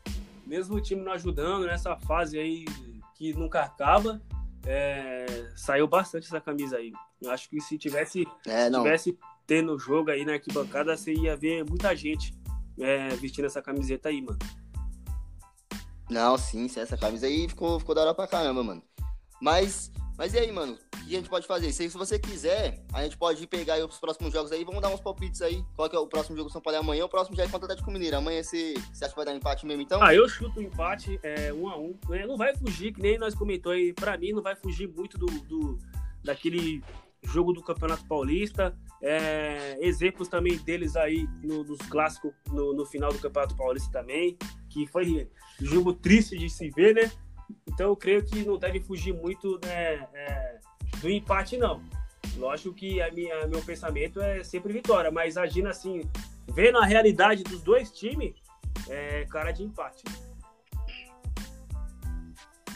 Mesmo o time não ajudando nessa fase aí que nunca acaba, é, saiu bastante essa camisa aí. Eu acho que se tivesse, é, tivesse tendo jogo aí na arquibancada, você ia ver muita gente é, vestindo essa camiseta aí, mano. Não, sim, sim, essa camisa aí ficou, ficou da hora pra caramba, mano. Mas, mas e aí, mano? que a gente pode fazer? Se, se você quiser, a gente pode pegar os próximos jogos aí, vamos dar uns palpites aí. Qual que é o próximo jogo do São Paulo é amanhã? O próximo já é contra o Atlético Mineiro. Amanhã você, você acha que vai dar empate mesmo, então? Ah, eu chuto o empate, é, um a um. Né? Não vai fugir, que nem nós comentou aí, pra mim não vai fugir muito do, do daquele jogo do Campeonato Paulista. É, exemplos também deles aí no, nos clássicos no, no, final do Campeonato Paulista também, que foi jogo triste de se ver, né? Então eu creio que não deve fugir muito né, é, do empate, não. Lógico que a minha, meu pensamento é sempre vitória, mas agindo assim, vendo a realidade dos dois times, é cara de empate.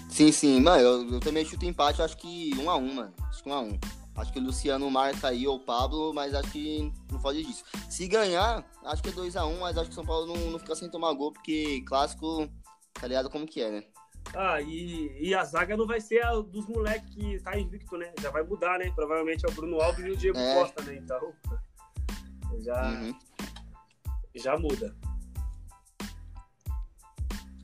Sim, sim, mano, eu, eu também chuto empate, acho que um a um, mano. Acho que um a um. Acho que o Luciano marca aí ou o Pablo, mas acho que não pode disso. Se ganhar, acho que é 2x1, um, mas acho que o São Paulo não, não fica sem tomar gol, porque clássico, tá ligado como que é, né? Ah, e, e a zaga não vai ser a dos moleques que tá invicto, né? Já vai mudar, né? Provavelmente é o Bruno Alves e o Diego é. Costa, né? Então, já, uhum. já muda.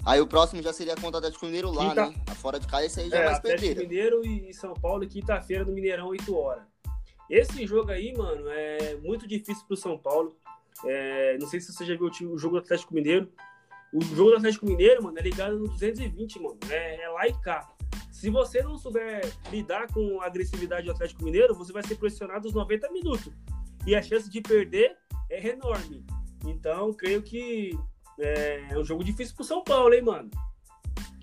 Aí o próximo já seria contra o Atlético Mineiro lá, Quinta... né? A fora de casa, esse aí já é, mais Atlético Mineiro e São Paulo, quinta-feira no Mineirão, 8 horas. Esse jogo aí, mano, é muito difícil pro São Paulo. É, não sei se você já viu o jogo do Atlético Mineiro. O jogo do Atlético Mineiro, mano, é ligado no 220, mano. É, é lá e cá. Se você não souber lidar com a agressividade do Atlético Mineiro, você vai ser pressionado os 90 minutos. E a chance de perder é enorme. Então, creio que é, é um jogo difícil pro São Paulo, hein, mano?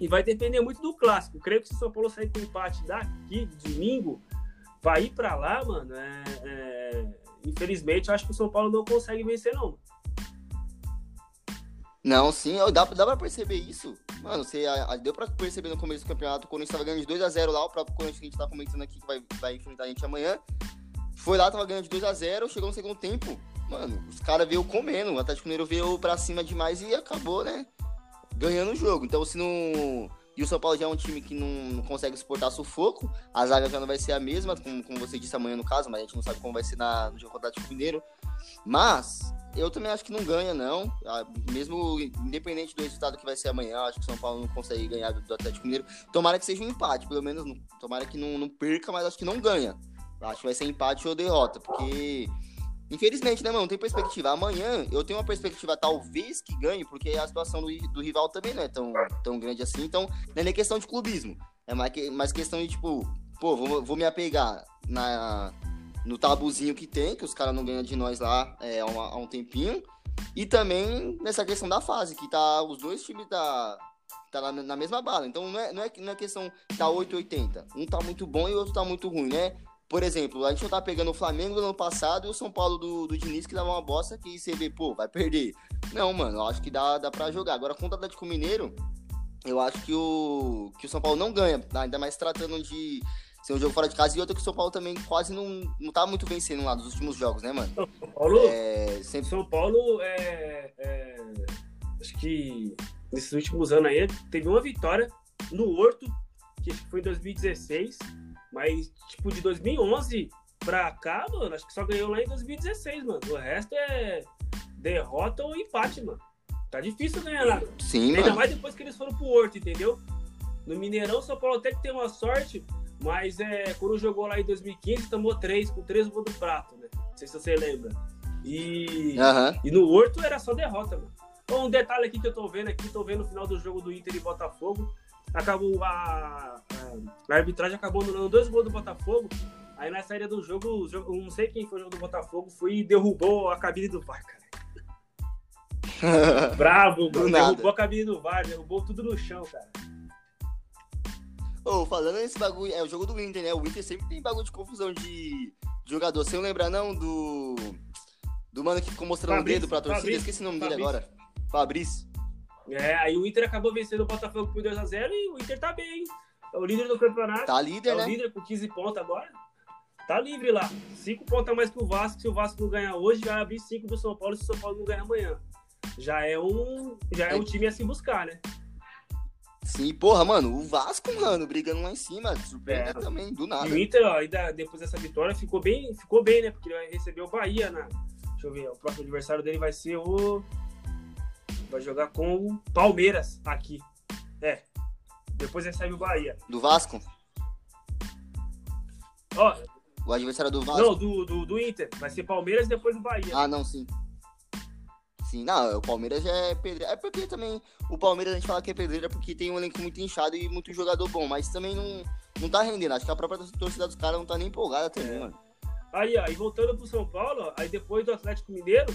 E vai depender muito do clássico. Creio que se o São Paulo sair com empate daqui, domingo, vai ir para lá, mano. É, é... Infelizmente, acho que o São Paulo não consegue vencer, não. Não, sim, dá, dá pra perceber isso. Mano, você deu pra perceber no começo do campeonato, quando a gente tava ganhando de 2x0 lá, o próprio Corinthians que a gente tá comentando aqui, que vai, vai enfrentar a gente amanhã. Foi lá, tava ganhando de 2x0, chegou no segundo tempo. Mano, os caras veio comendo, o Atlético Mineiro veio pra cima demais e acabou, né? Ganhando o jogo. Então, se não. E o São Paulo já é um time que não, consegue suportar sufoco. A zaga já não vai ser a mesma, como, como você disse amanhã no caso, mas a gente não sabe como vai ser na, no jogo contra o Atlético Mineiro. Mas eu também acho que não ganha, não. Ah, mesmo independente do resultado que vai ser amanhã, acho que o São Paulo não consegue ganhar do Atlético Mineiro. Tomara que seja um empate, pelo menos. Tomara que não, não perca, mas acho que não ganha. Acho que vai ser empate ou derrota, porque. Infelizmente, né, mano? Não tem perspectiva. Amanhã eu tenho uma perspectiva, talvez, que ganhe, porque a situação do, do rival também não é tão, tão grande assim. Então, não é nem questão de clubismo. É mais, que, mais questão de, tipo, pô, vou, vou me apegar na, no tabuzinho que tem, que os caras não ganham de nós lá é, há, um, há, um tempinho. E também nessa questão da fase, que tá os dois times tá, tá na, na mesma bala. Então não é, não é, não é questão tá 880. Um tá muito bom e o outro tá muito ruim, né? Por exemplo, a gente não tá pegando o Flamengo no ano passado e o São Paulo do, do Diniz que dava uma bosta que você vê, pô, vai perder. Não, mano, eu acho que dá, dá pra jogar. Agora, contra o Atlético Mineiro, eu acho que o, que o São Paulo não ganha, ainda mais tratando de, ser um jogo fora de casa e outro que o São Paulo também quase não, não tá muito vencendo lá nos últimos jogos, né, mano? São Paulo, é, sempre... São Paulo é, é, acho que nesses últimos anos aí teve uma vitória no Horto, que foi em 2016, mas tipo de 2011 pra cá, mano, acho que só ganhou lá em 2016, mano. O resto é derrota ou empate, mano. Tá difícil ganhar lá. Sim, Ainda mano. mais depois que eles foram pro Horto, entendeu? No Mineirão, São Paulo até que tem uma sorte mas é, quando jogou lá em 2015, tomou três, com três gols do prato, né? Não sei se você lembra. E, uhum. e no Horto era só derrota, mano. Um detalhe aqui que eu tô vendo aqui, tô vendo o final do jogo do Inter e Botafogo. Acabou a, a, arbitragem acabou anulando dois gols do Botafogo. Aí na saída do jogo, não sei quem foi o jogo do Botafogo, foi e derrubou a cabine do VAR, cara. Bravo, mano. Derrubou a cabine do VAR, derrubou tudo no chão, cara. Ô, falando nesse bagulho, é o jogo do Inter, né? O Inter sempre tem bagulho de confusão de jogador. Você não lembra, não, do. Do mano que ficou mostrando o dedo pra torcida? Fabrício, Esqueci o nome dele Fabrício. agora. Fabrício. É, aí o Inter acabou vencendo o Botafogo por 2x0 e o Inter tá bem? É o líder do campeonato. Tá é líder, o né? líder com 15 pontos agora. Tá livre lá. 5 pontos a mais que o Vasco. Se o Vasco não ganhar hoje, vai abrir 5 do São Paulo se o São Paulo não ganhar amanhã. Já é um, já é um time a se buscar, né? Sim, porra, mano, o Vasco, mano, brigando lá em cima, surpreendeu É. também, do E nada. o Inter, ó, ainda depois dessa vitória, ficou bem, ficou bem, né? Porque ele vai receber o Bahia na. Deixa eu ver, o próximo adversário dele vai ser o. Vai jogar com o Palmeiras aqui. É. Depois recebe o Bahia. Do Vasco? Ó, O adversário do Vasco? não, do, do, do Inter. Vai ser Palmeiras e depois o Bahia. Ah, não, sim. Sim, não, o Palmeiras já é pedreira. É porque também o Palmeiras a gente fala que é pedreira porque tem um elenco muito inchado e muito jogador bom, mas também não, não tá rendendo. Acho que a própria torcida dos caras não tá nem empolgada também, É. mano. Aí, ó, e voltando pro São Paulo, ó, aí depois do Atlético Mineiro,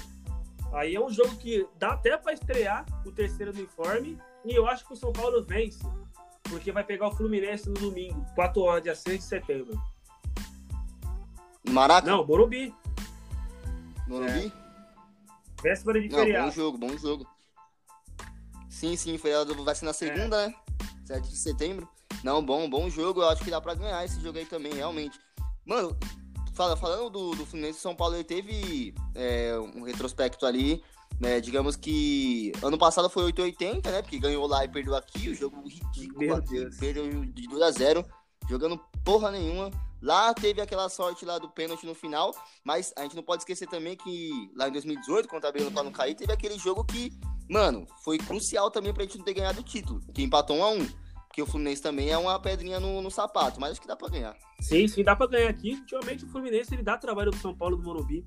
aí é um jogo que dá até pra estrear o terceiro uniforme. E eu acho que o São Paulo vence. Porque vai pegar o Fluminense no domingo, 4 horas, dia 6 de setembro. Maraca? Não, Morumbi. Morumbi? Véspera de Não, bom feriado. jogo, bom jogo. Sim, sim, feriado vai ser na segunda, né? 7 de setembro. Não, bom, bom jogo. Eu acho que dá pra ganhar esse jogo aí também, realmente. Mano, falando do, do Fluminense, São Paulo ele teve é, um retrospecto ali. Né, digamos que ano passado foi 880, né? Porque ganhou lá e perdeu aqui. O jogo ridículo aqui. Perdeu de 2 a 0 jogando porra nenhuma. Lá teve aquela sorte lá do pênalti no final, mas a gente não pode esquecer também que lá em 2018, quando a Breno pra não cair, teve aquele jogo que, mano, foi crucial também pra gente não ter ganhado o título, que empatou 1 a 1 Porque o Fluminense também é uma pedrinha no, no sapato, mas acho que dá pra ganhar. Sim, sim, dá pra ganhar aqui. Ultimamente o Fluminense ele dá trabalho pro São Paulo do Morumbi.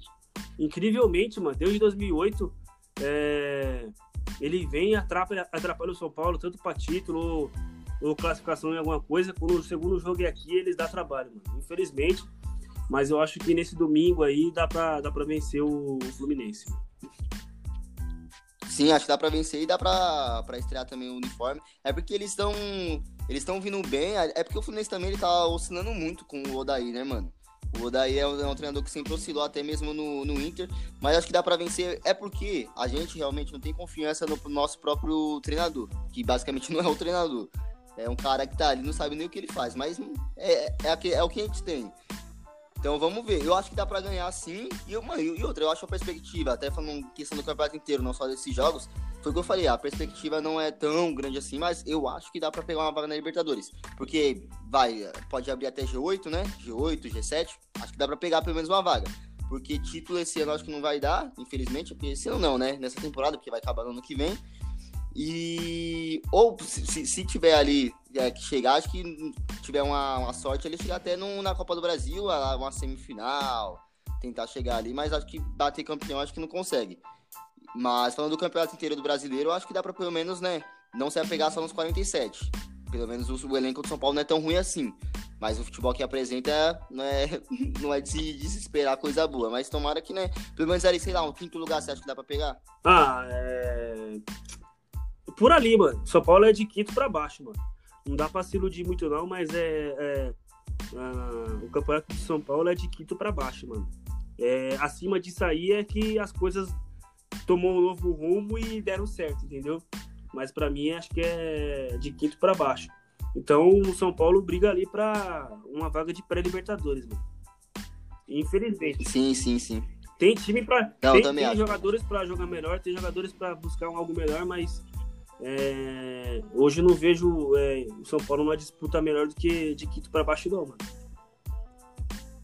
Incrivelmente, mano, desde 2008, é, ele vem e atrapalha, atrapalha o São Paulo, tanto pra título ou, classificação em alguma coisa. Quando o segundo jogo é aqui, eles dão trabalho, mano. Infelizmente. Mas eu acho que nesse domingo aí dá pra, dá vencer o Fluminense. Sim, acho que dá pra vencer e dá pra, pra estrear também o uniforme. É porque eles estão eles estão vindo bem. É porque o Fluminense também ele tá oscilando muito com o Odaí, né, mano? O Odaí é um, é um treinador que sempre oscilou até mesmo no, no Inter, mas acho que dá pra vencer. É porque a gente realmente não tem confiança no nosso próprio treinador, que basicamente não é o treinador. É um cara que tá ali, não sabe nem o que ele faz, mas é, é, aque- é o que a gente tem. Então vamos ver. Eu acho que dá pra ganhar sim. E, eu, mano, e outra, eu acho a perspectiva, até falando questão do campeonato inteiro, não só desses jogos, foi o que eu falei, a perspectiva não é tão grande assim, mas eu acho que dá pra pegar uma vaga na Libertadores. Porque vai, pode abrir até G8, né? G8, G7. Acho que dá pra pegar pelo menos uma vaga. Porque título esse ano acho que não vai dar, infelizmente. Porque esse ano não, né? Nessa temporada, porque vai acabar no ano que vem. E. Ou se- se tiver ali é, que chegar, acho que tiver uma, uma sorte, ele chegar até no- na Copa do Brasil, uma semifinal, tentar chegar ali, mas acho que bater campeão acho que não consegue. Mas falando do campeonato inteiro do brasileiro, acho que dá pra pelo menos, né, não se apegar só nos 47. Pelo menos o, o elenco do São Paulo não é tão ruim assim. Mas o futebol que apresenta não é, não é de se, de se esperar coisa boa. Mas tomara que, né, pelo menos ali, sei lá, um quinto lugar, você acha que dá pra pegar? Ah, é. Por ali, mano. São Paulo é de quinto pra baixo, mano. Não dá pra se iludir muito, não, mas é. é- ah, o campeonato de São Paulo é de quinto pra baixo, mano. É, acima disso aí é que as coisas tomou um novo rumo e deram certo, entendeu? Mas pra mim acho que é de quinto pra baixo. Então o São Paulo briga ali pra uma vaga de pré-Libertadores, mano. Infelizmente. Sim, sim, sim. Tem time eu tem tem jogadores pra jogar melhor, tem jogadores pra buscar um algo melhor, mas é, hoje eu não vejo é, o São Paulo numa disputa melhor do que de quinto pra baixo, não, mano.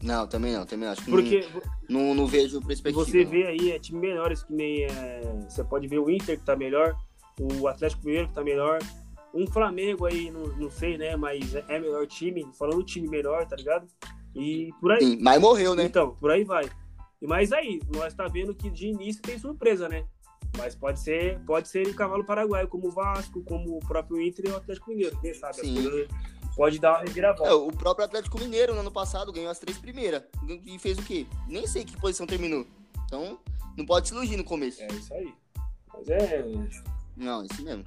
Não, também não, também não. acho que Porque não, não, não vejo perspectiva. você não. vê aí é, time melhores que nem. é, você pode ver o Inter que tá melhor, o Atlético Mineiro que tá melhor, um Flamengo aí, não, não sei, né? Mas é é melhor time, falando time melhor, tá ligado? E por aí. Sim, mas morreu, né? Então, por aí vai. E mais aí, nós tá vendo que de início tem surpresa, né? Mas pode ser, pode ser em cavalo paraguaio, como o Vasco, como o próprio Inter e o Atlético Mineiro. Quem sabe? Sim. Pode dar uma É, reviravolta. o próprio Atlético Mineiro, no ano passado, ganhou as três primeiras. E fez o quê? Nem sei que posição terminou. Então, não pode se iludir no começo. É isso aí. Mas é. Não, isso mesmo.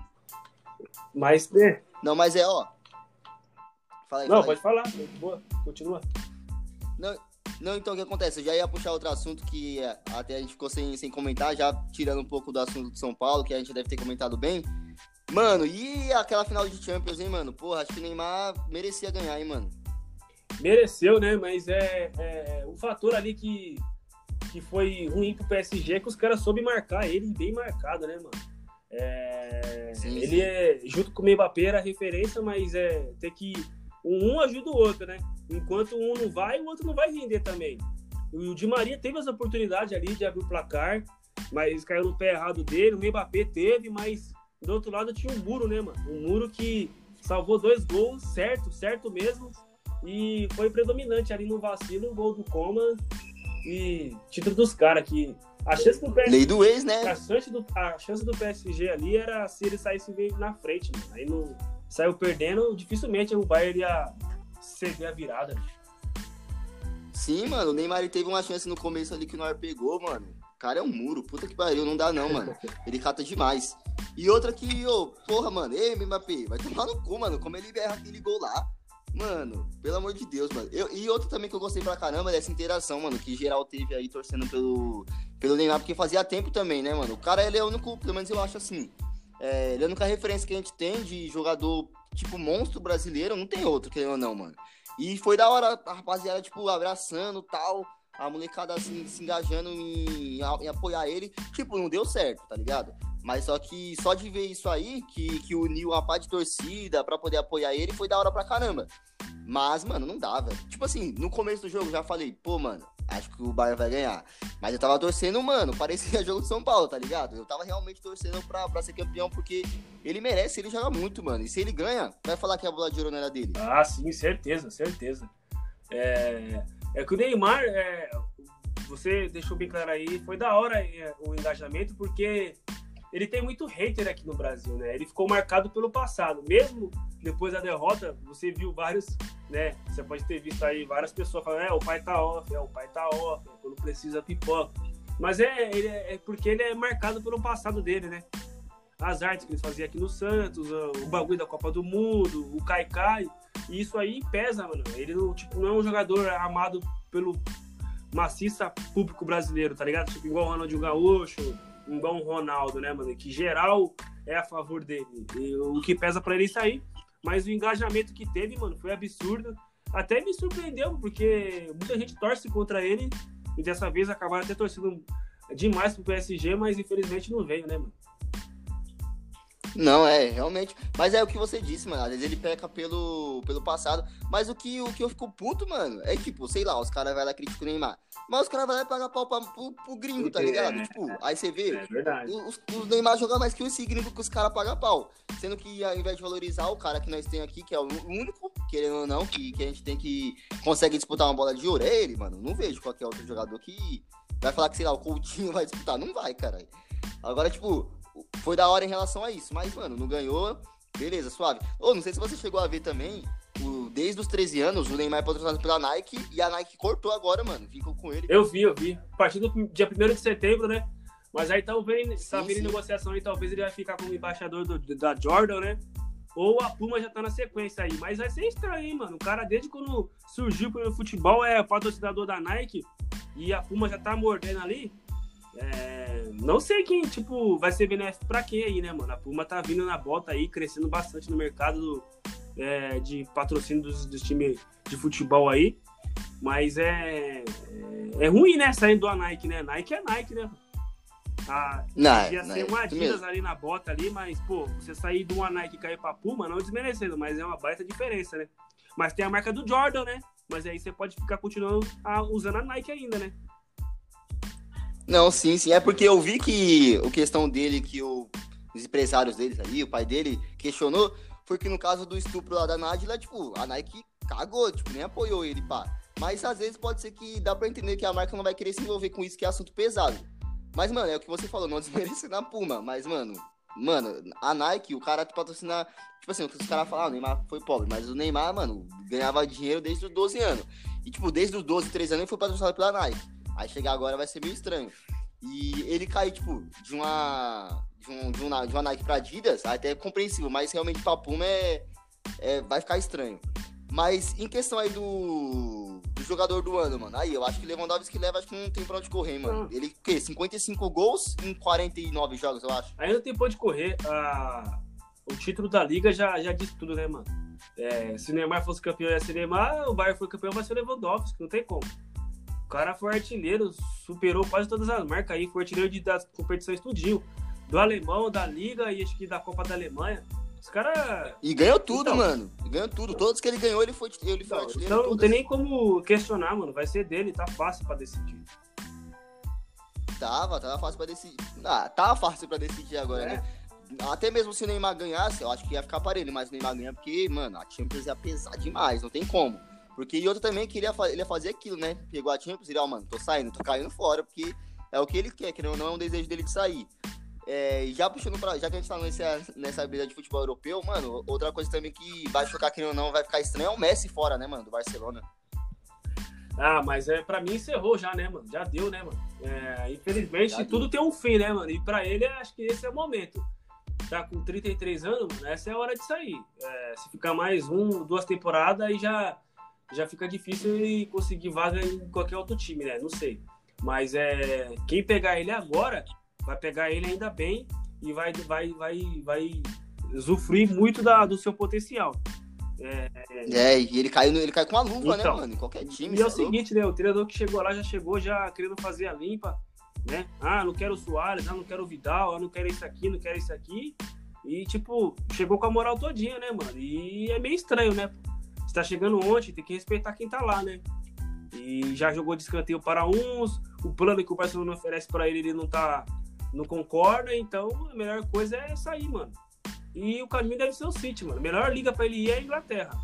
Mas, né? Não, mas é, ó. Fala aí, Não, fala pode falar. Boa, continua. Não, não, então o que acontece? Eu já ia puxar outro assunto que é, até a gente ficou sem, sem comentar, já tirando um pouco do assunto de São Paulo, que a gente deve ter comentado bem. Mano, e aquela final de Champions, hein, mano? Porra, acho que o Neymar merecia ganhar, hein, mano? Mereceu, né? Mas é, é o fator ali que, que foi ruim pro PSG é que os caras soube marcar ele bem marcado, né, mano? É, sim, ele sim. é, junto com o Mbappé, era referência, mas é ter que. Um ajuda o outro, né? Enquanto um não vai, o outro não vai render também. O Di Maria teve as oportunidades ali de abrir o placar, mas caiu no pé errado dele. O Mbappé teve, mas do outro lado tinha um muro, né, mano? Um muro que salvou dois gols, certo, certo mesmo. E foi predominante ali no vacilo, o gol do Coman e título dos caras que a chance do PSG, Lei do ex, né? A chance do, a chance do PSG ali era se ele saísse na frente, mano. Aí não saiu perdendo, dificilmente o Bayern ia ceder a virada. Sim, mano, o Neymar teve uma chance no começo ali que o Neuer pegou, mano. O cara é um muro, puta que pariu, não dá não, mano. Ele cata demais. E outra que, ô, porra, mano, ei, Mbappé, vai tomar no cu, mano, como ele erra aquele gol lá. Mano, pelo amor de Deus, mano. Eu, e outra também que eu gostei pra caramba dessa interação, mano, que geral teve aí torcendo pelo, pelo Neymar, porque fazia tempo também, né, mano? O cara, ele é o único, pelo menos eu acho assim, é, ele é a única referência que a gente tem de jogador, tipo, monstro brasileiro, não tem outro, querendo ou não, mano. E foi da hora a rapaziada, tipo, abraçando tal, a molecada assim, se engajando em, em apoiar ele. Tipo, não deu certo, tá ligado? Mas só que só de ver isso aí, que, que uniu a pá de torcida pra poder apoiar ele, foi da hora pra caramba. Mas, mano, não dava. Tipo assim, no começo do jogo já falei, pô, mano, acho que o Bayern vai ganhar. Mas eu tava torcendo, mano, parecia jogo de São Paulo, tá ligado? Eu tava realmente torcendo pra, pra ser campeão, porque ele merece, ele joga muito, mano. E se ele ganha, vai falar que a bola de ouro não era dele. Ah, sim, certeza, certeza. É, é que o Neymar, é, você deixou bem claro aí, foi da hora é, o engajamento, porque ele tem muito hater aqui no Brasil, né? Ele ficou marcado pelo passado. Mesmo depois da derrota, você viu vários, né? Você pode ter visto aí várias pessoas falando, é, o pai tá off, é, o pai tá off, é, quando precisa pipoca. Mas é, é, é porque ele é marcado pelo passado dele, né? As artes que ele fazia aqui no Santos, o bagulho da Copa do Mundo, o Kaikai. E isso aí pesa, mano. Ele não, tipo, não é um jogador amado pelo maciça público brasileiro, tá ligado? Tipo, igual o Ronaldinho Gaúcho, um bom Ronaldo, né, mano? Que geral é a favor dele. E o que pesa para ele sair. Mas o engajamento que teve, mano, foi absurdo. Até me surpreendeu, porque muita gente torce contra ele. E dessa vez acabaram até torcendo demais pro PSG, mas infelizmente não veio, né, mano? Não, é, realmente. Mas é o que você disse, mano. Às vezes ele peca pelo, pelo passado. Mas o que, o que eu fico puto, mano, é tipo, sei lá, os caras vão lá criticar o Neymar. Mas os caras vão lá pagar pau pra, pro, pro gringo, tá ligado? É, tipo, aí você vê. É verdade. Os, os Neymar jogam mais que esse gringo que os caras pagam pau. Sendo que ao invés de valorizar o cara que nós temos aqui, que é o único, querendo ou não, que, que a gente tem que consegue disputar uma bola de ouro, é ele, mano. Não vejo qualquer outro jogador que vai falar que, sei lá, o Coutinho vai disputar. Não vai, cara. Agora, tipo, foi da hora em relação a isso. Mas, mano, não ganhou. Beleza, suave. Ô, oh, não sei se você chegou a ver também. O, desde os 13 anos, o Neymar é patrocinado pela Nike e a Nike cortou agora, mano. Ficou com ele. Eu vi, eu vi. A partir do dia 1 de setembro, né? Mas aí sim, tá vendo negociação aí, talvez ele vai ficar como embaixador do, da Jordan, né? Ou a Puma já tá na sequência aí. Mas vai ser estranho, hein, mano. O cara, desde quando surgiu o futebol, é patrocinador da Nike e a Puma já tá mordendo ali. É, não sei quem, tipo, vai ser benéfico pra quem aí, né, mano? A Puma tá vindo na bota aí, crescendo bastante no mercado do, é, de patrocínio dos, dos times de futebol aí. Mas é, é, é ruim, né, saindo da Nike, né? Nike é Nike, né? Ah, não, ia não, ser uma Adidas ali na bota ali, mas, pô, você sair de uma Nike e cair pra Puma, não desmerecendo, mas é uma baita diferença, né? Mas tem a marca do Jordan, né? Mas aí você pode ficar continuando a, usando a Nike ainda, né? Não, sim, sim. É porque eu vi que a questão dele, que o, os empresários deles ali, o pai dele, questionou, foi que no caso do estupro lá da Nádia, tipo, a Nike cagou, tipo, nem apoiou ele, pá. Mas às vezes pode ser que dá pra entender que a marca não vai querer se envolver com isso, que é assunto pesado. Mas, mano, é o que você falou, não desmerece na Puma, mas, mano, mano, a Nike, o cara patrocina. Tipo assim, os caras falam, ah, o Neymar foi pobre, mas o Neymar, mano, ganhava dinheiro desde os 12 anos. E, tipo, desde os 12, 13 anos ele foi patrocinado pela Nike. Aí chegar agora vai ser meio estranho. E ele cair, tipo, de uma. De, um, de, uma, de uma Nike pra Adidas, até é compreensível, mas realmente pra Puma é, é, vai ficar estranho. Mas em questão aí do, do jogador do ano, mano, aí eu acho que Lewandowski leva, acho que não tem pra onde correr, mano. Ele, o quê? 55 gols em 49 jogos, eu acho. Aí não tem pra onde correr. Ah, o título da Liga já, já diz tudo, né, mano? É, se o Neymar fosse campeão, ia ser Neymar, o Bayern foi campeão, vai ser Lewandowski, não tem como. O cara foi artilheiro, superou quase todas as marcas aí, foi artilheiro de, das competições tudinho. Do alemão, da Liga e acho que da Copa da Alemanha. Os caras. E ganhou tudo, então, mano. Ganhou tudo. Todos que ele ganhou, ele foi, ele foi então, Então não tem nem como questionar, mano. Vai ser dele, tá fácil pra decidir. Tava, tava fácil pra decidir. Ah, tava fácil pra decidir agora, é. né? Até mesmo se o Neymar ganhasse, eu acho que ia ficar parelho, mas o Neymar ganha porque, mano, a Champions ia pesar demais, não tem como. Porque e outro também que ele ia, ele ia fazer aquilo, né? Pegou a Champions e, ó, mano, tô saindo, tô caindo fora, porque é o que ele quer, que não é um desejo dele de sair. É, já puxando pra. Já que a gente tá nessa, nessa habilidade de futebol europeu, mano, outra coisa também que vai chocar que não vai ficar estranho é o Messi fora, né, mano, do Barcelona. Ah, mas é, pra mim encerrou já, né, mano? Já deu, né, mano? É, infelizmente, já tudo deu. tem um fim, né, mano? E pra ele, acho que esse é o momento. Tá com 33 anos, mano, essa é a hora de sair. É, se ficar mais um, duas temporadas, aí já, já fica difícil conseguir vaga em qualquer outro time, né? Não sei. Mas é, quem pegar ele agora vai pegar ele ainda bem e vai, vai, vai, vai usufruir muito da, do seu potencial. É, é, e ele caiu, ele cai com a luva, né, então, né, mano? Em qualquer time. E é o é seguinte, né? O treinador que chegou lá já chegou já querendo fazer a limpa, né? Ah, não quero o Soares, ah, não quero o Vidal, ah, não quero isso aqui, não quero isso aqui. E, tipo, chegou com a moral todinha, né, mano? E é meio estranho, né? Você tá chegando ontem, tem que respeitar quem tá lá, né? E já jogou de escanteio para uns, o plano que o Barcelona oferece para ele, ele não tá não concorda, então a melhor coisa é sair, mano. E o caminho deve ser o City, mano. A melhor liga pra ele ir é a Inglaterra.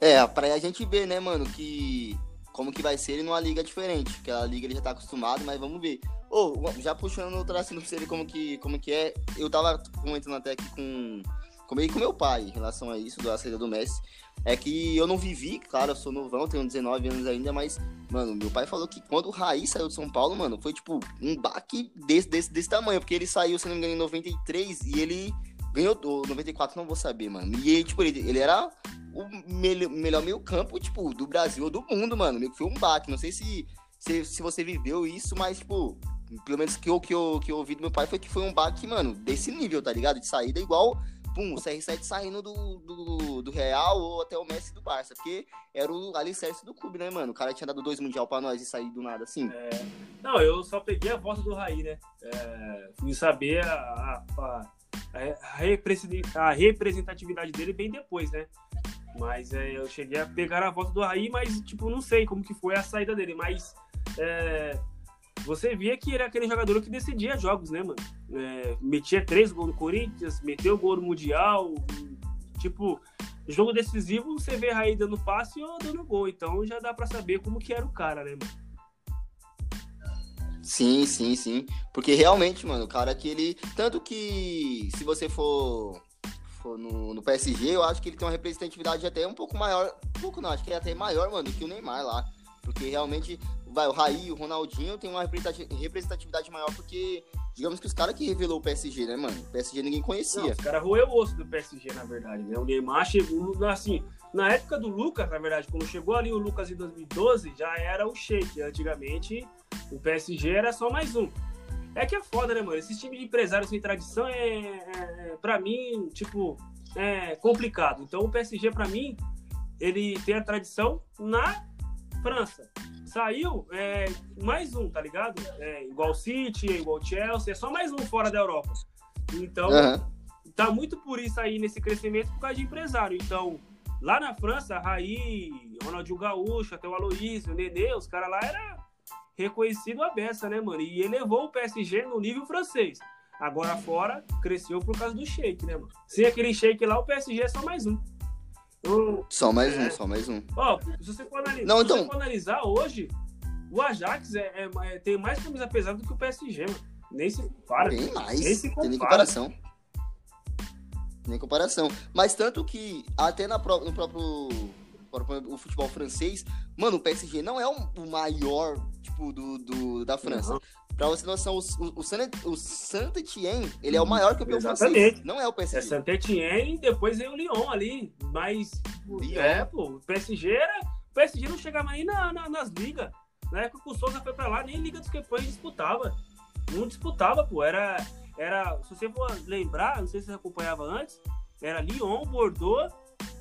É, pra a gente ver, né, mano, que como que vai ser ele numa liga diferente. Porque a liga ele já tá acostumado, mas vamos ver. Ô, oh, já puxando o tracinho pra você ver como que, como que é. Eu tava comentando até aqui com, com, com meu pai em relação a isso, da saída do Messi. É que eu não vivi, claro, eu sou novão, tenho 19 anos ainda, mas, mano, meu pai falou que quando o Raí saiu de São Paulo, mano, foi tipo um baque desse, desse, desse tamanho, porque ele saiu, se não me engano, em 93 e ele ganhou, 94 não vou saber, mano. E ele, tipo, ele, ele era o melhor, melhor meio campo, tipo, do Brasil ou do mundo, mano. Meio que foi um baque, não sei se, se, se você viveu isso, mas, tipo, pelo menos que eu, que, eu, que eu ouvi do meu pai foi que foi um baque, mano, desse nível, tá ligado? De saída igual pum, o CR7 saindo do, do, do, Real ou até o Messi do Barça, porque era o alicerce do clube, né, mano? O cara tinha dado dois mundial pra nós e sair do nada assim. É... Não, eu só peguei a volta do Raí, né? É... Fui saber a, a, a, a, representatividade dele bem depois, né? Mas é, eu cheguei a pegar a volta do Raí, mas, tipo, não sei como que foi a saída dele, mas. É, você via que era aquele jogador que decidia jogos, né, mano? É, metia três gols no Corinthians, meteu gol no Mundial. Tipo, jogo decisivo, você vê Raí dando passe ou dando gol. Então já dá para saber como que era o cara, né, mano? Sim, sim, sim. Porque realmente, mano, o cara que ele. Tanto que se você for, for no, no PSG, eu acho que ele tem uma representatividade até um pouco maior. Um pouco não, acho que é até maior, mano, do que o Neymar lá. Porque realmente vai, o Raí o Ronaldinho tem uma representatividade maior porque, digamos que os caras que revelou o PSG, né, mano? O PSG ninguém conhecia. Não, os caras roeu o osso do PSG, na verdade, né? O Neymar chegou, assim, na época do Lucas, na verdade, quando chegou ali o Lucas em 2012, já era o shake. Antigamente, o PSG era só mais um. É que é foda, né, mano? Esses times de empresários sem tradição é, é, é pra mim, tipo, é complicado. Então o PSG, pra mim, ele tem a tradição na França. Saiu é, mais um, tá ligado? É, igual City, igual Chelsea, é só mais um fora da Europa. Então, uhum. tá muito por isso aí nesse crescimento por causa de empresário. Então, lá na França, Raí, Ronaldinho Gaúcho, até o Aloysio, o Nenê, os caras lá era reconhecido a beça, né, mano? E elevou o PSG no nível francês. Agora fora, cresceu por causa do shake, né, mano? Sem aquele shake lá, o PSG é só mais um. Só mais é. um, só mais um. Ó, se você for analisar, Não, então... for analisar hoje, o Ajax é, é, é, tem mais camisa pesada do que o PSG, mano. Nem se compara. Tem mais. Nem se compara. Tem nem comparação. Nem comparação. Mas tanto que até na, no próprio o futebol francês, mano, o PSG não é o maior, tipo, do, do da França. Uhum. Pra você noção, o, o, o, San, o Saint Etienne, ele é o maior campeão Exatamente. francês. Não é o PSG. É Saint Etienne e depois vem o Lyon ali. Mas. Lyon. É, pô, o PSG era. O PSG não chegava nem na, na- nas ligas. Na época que o Souza foi pra lá, nem Liga dos Campeões disputava. Não disputava, pô. Era. era se você for lembrar, não sei se você acompanhava antes, era Lyon, Bordeaux,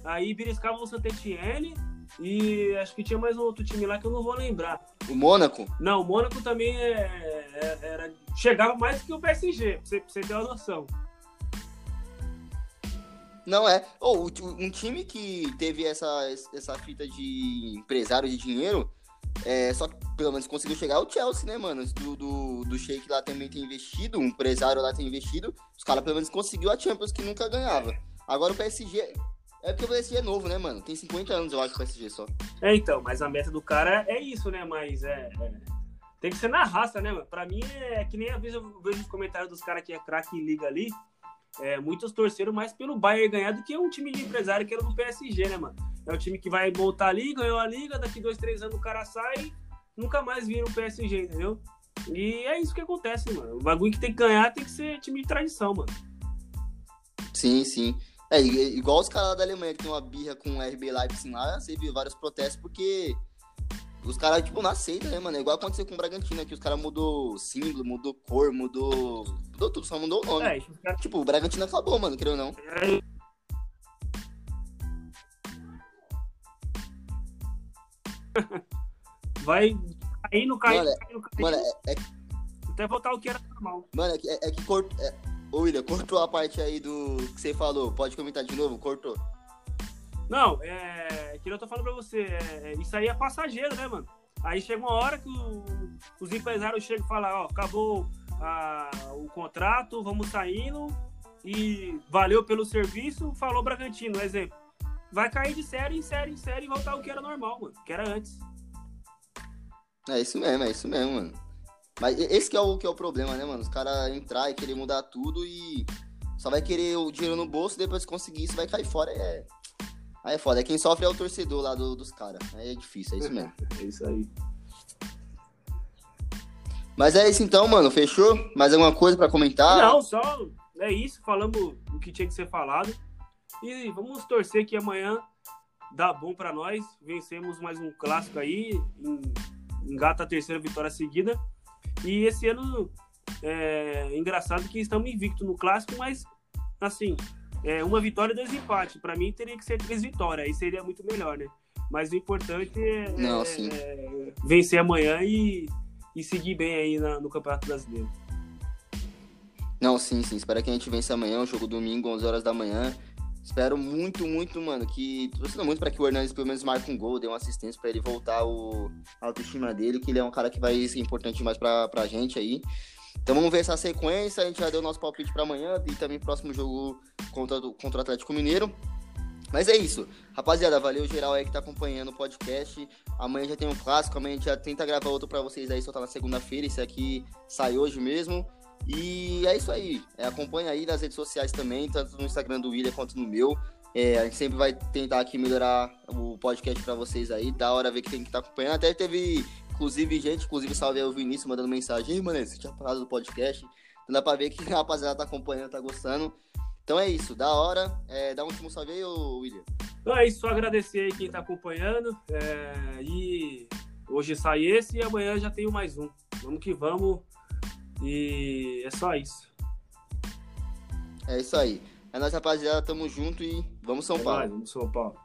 aí beliscava o Saint Etienne e acho que tinha mais um outro time lá que eu não vou lembrar. O Mônaco. Não, o Mônaco também é, é- era, chegava mais que o PSG, pra você, pra você ter uma noção. Não é. Ou um time que teve essa, essa fita de empresário de dinheiro, é, só que pelo menos conseguiu chegar ao Chelsea, né, mano? Do, do, do Sheik lá também tem investido, um empresário lá tem investido. Os caras pelo menos conseguiu a Champions que nunca ganhava. Agora o PSG. É porque o PSG é novo, né, mano? Tem 50 anos, eu acho, o PSG só. É, então, mas a meta do cara é isso, né? Mas é. é- Tem que ser na raça, né, mano? Pra mim é que nem às vezes eu vejo os comentários dos caras que é craque em liga ali. É, muitos torceram mais pelo Bayern ganhar do que um time de empresário que era do PSG, né, mano? É o time que vai voltar ali, ganhou a liga, daqui dois, três anos o cara sai nunca mais vira o PSG, entendeu? E é isso que acontece, mano. O bagulho que tem que ganhar tem que ser time de tradição, mano. Sim, sim. É, igual os caras da Alemanha que tem uma birra com o RB Leipzig lá, você viu vários protestos porque os caras, tipo, não aceitam, né, mano? É igual aconteceu com o Bragantino, que os caras mudou símbolo, mudou cor, mudou. Mudou tudo, só mudou o nome. É, Tipo, o Bragantino acabou, mano, querendo ou não. vai caindo, caindo, Mano, caindo, caindo, Mano, é, é- até voltar o que era normal. mano, é que, é, é que cortou. É... Ô, William, cortou a parte aí do que você falou. Pode comentar de novo? Cortou. Não, é. Que eu tô falando pra você, é, isso aí é passageiro, né, mano? Aí chega uma hora que o- os empresários chegam e falam, ó, acabou a- o contrato, vamos saindo e valeu pelo serviço, falou Bragantino, exemplo. Vai cair de série em série em série e voltar o que era normal, mano, que era antes. É isso mesmo, é isso mesmo, mano. Mas esse que é o, que é o problema, né, mano? Os caras entrar e querer mudar tudo e só vai querer o dinheiro no bolso e depois que conseguir isso vai cair fora. É... Aí é foda. É quem sofre é o torcedor lá do- dos caras. Aí é difícil, é isso mesmo. É isso aí. Mas é isso então, mano. Fechou? Mais alguma coisa pra comentar? Não, só é isso, falamos o que tinha que ser falado. E vamos torcer que amanhã dá bom pra nós. Vencemos mais um clássico aí, engata a terceira vitória seguida. E esse ano é engraçado que estamos invicto no clássico, mas assim, é uma vitória e dois empates. Pra mim teria que ser três vitórias, aí seria muito melhor, né? Mas o importante é, Não, é- é vencer amanhã e, e seguir bem aí na- no Campeonato Brasileiro. Não, sim, sim. Espero que a gente vença amanhã, o jogo domingo, 11 horas da manhã. Espero muito, muito, mano, que. Tô torcendo muito pra que o Hernandes pelo menos marque um gol, dê uma assistência pra ele voltar o a autoestima dele, que ele é um cara que vai ser importante demais pra, pra gente aí. Então vamos ver essa sequência. A gente já deu nosso palpite pra amanhã e também próximo jogo contra, contra o Atlético Mineiro. Mas é isso. Rapaziada, valeu geral aí que tá acompanhando o podcast. Amanhã já tem um clássico, amanhã a gente já tenta gravar outro pra vocês aí, soltar na segunda-feira. Esse aqui sai hoje mesmo. E é isso aí. É, acompanha aí nas redes sociais também, tanto no Instagram do William quanto no meu. É, a gente sempre vai tentar aqui melhorar o podcast pra vocês aí. Da hora ver que tem que estar acompanhando. Até teve, inclusive, gente, inclusive salve aí o Vinícius mandando mensagem. Ei, mano, você tinha falado do podcast. Então dá pra ver que a rapaziada tá acompanhando, tá gostando. Então é isso, da hora. É, dá um último salve aí, William. Então é isso, só agradecer aí quem tá acompanhando. é, e hoje sai esse e amanhã já tenho mais um. Vamos que vamos. E é só isso. É isso aí. É nóis, rapaziada. Tamo junto e vamos São É Paulo. nóis, vamos São Paulo.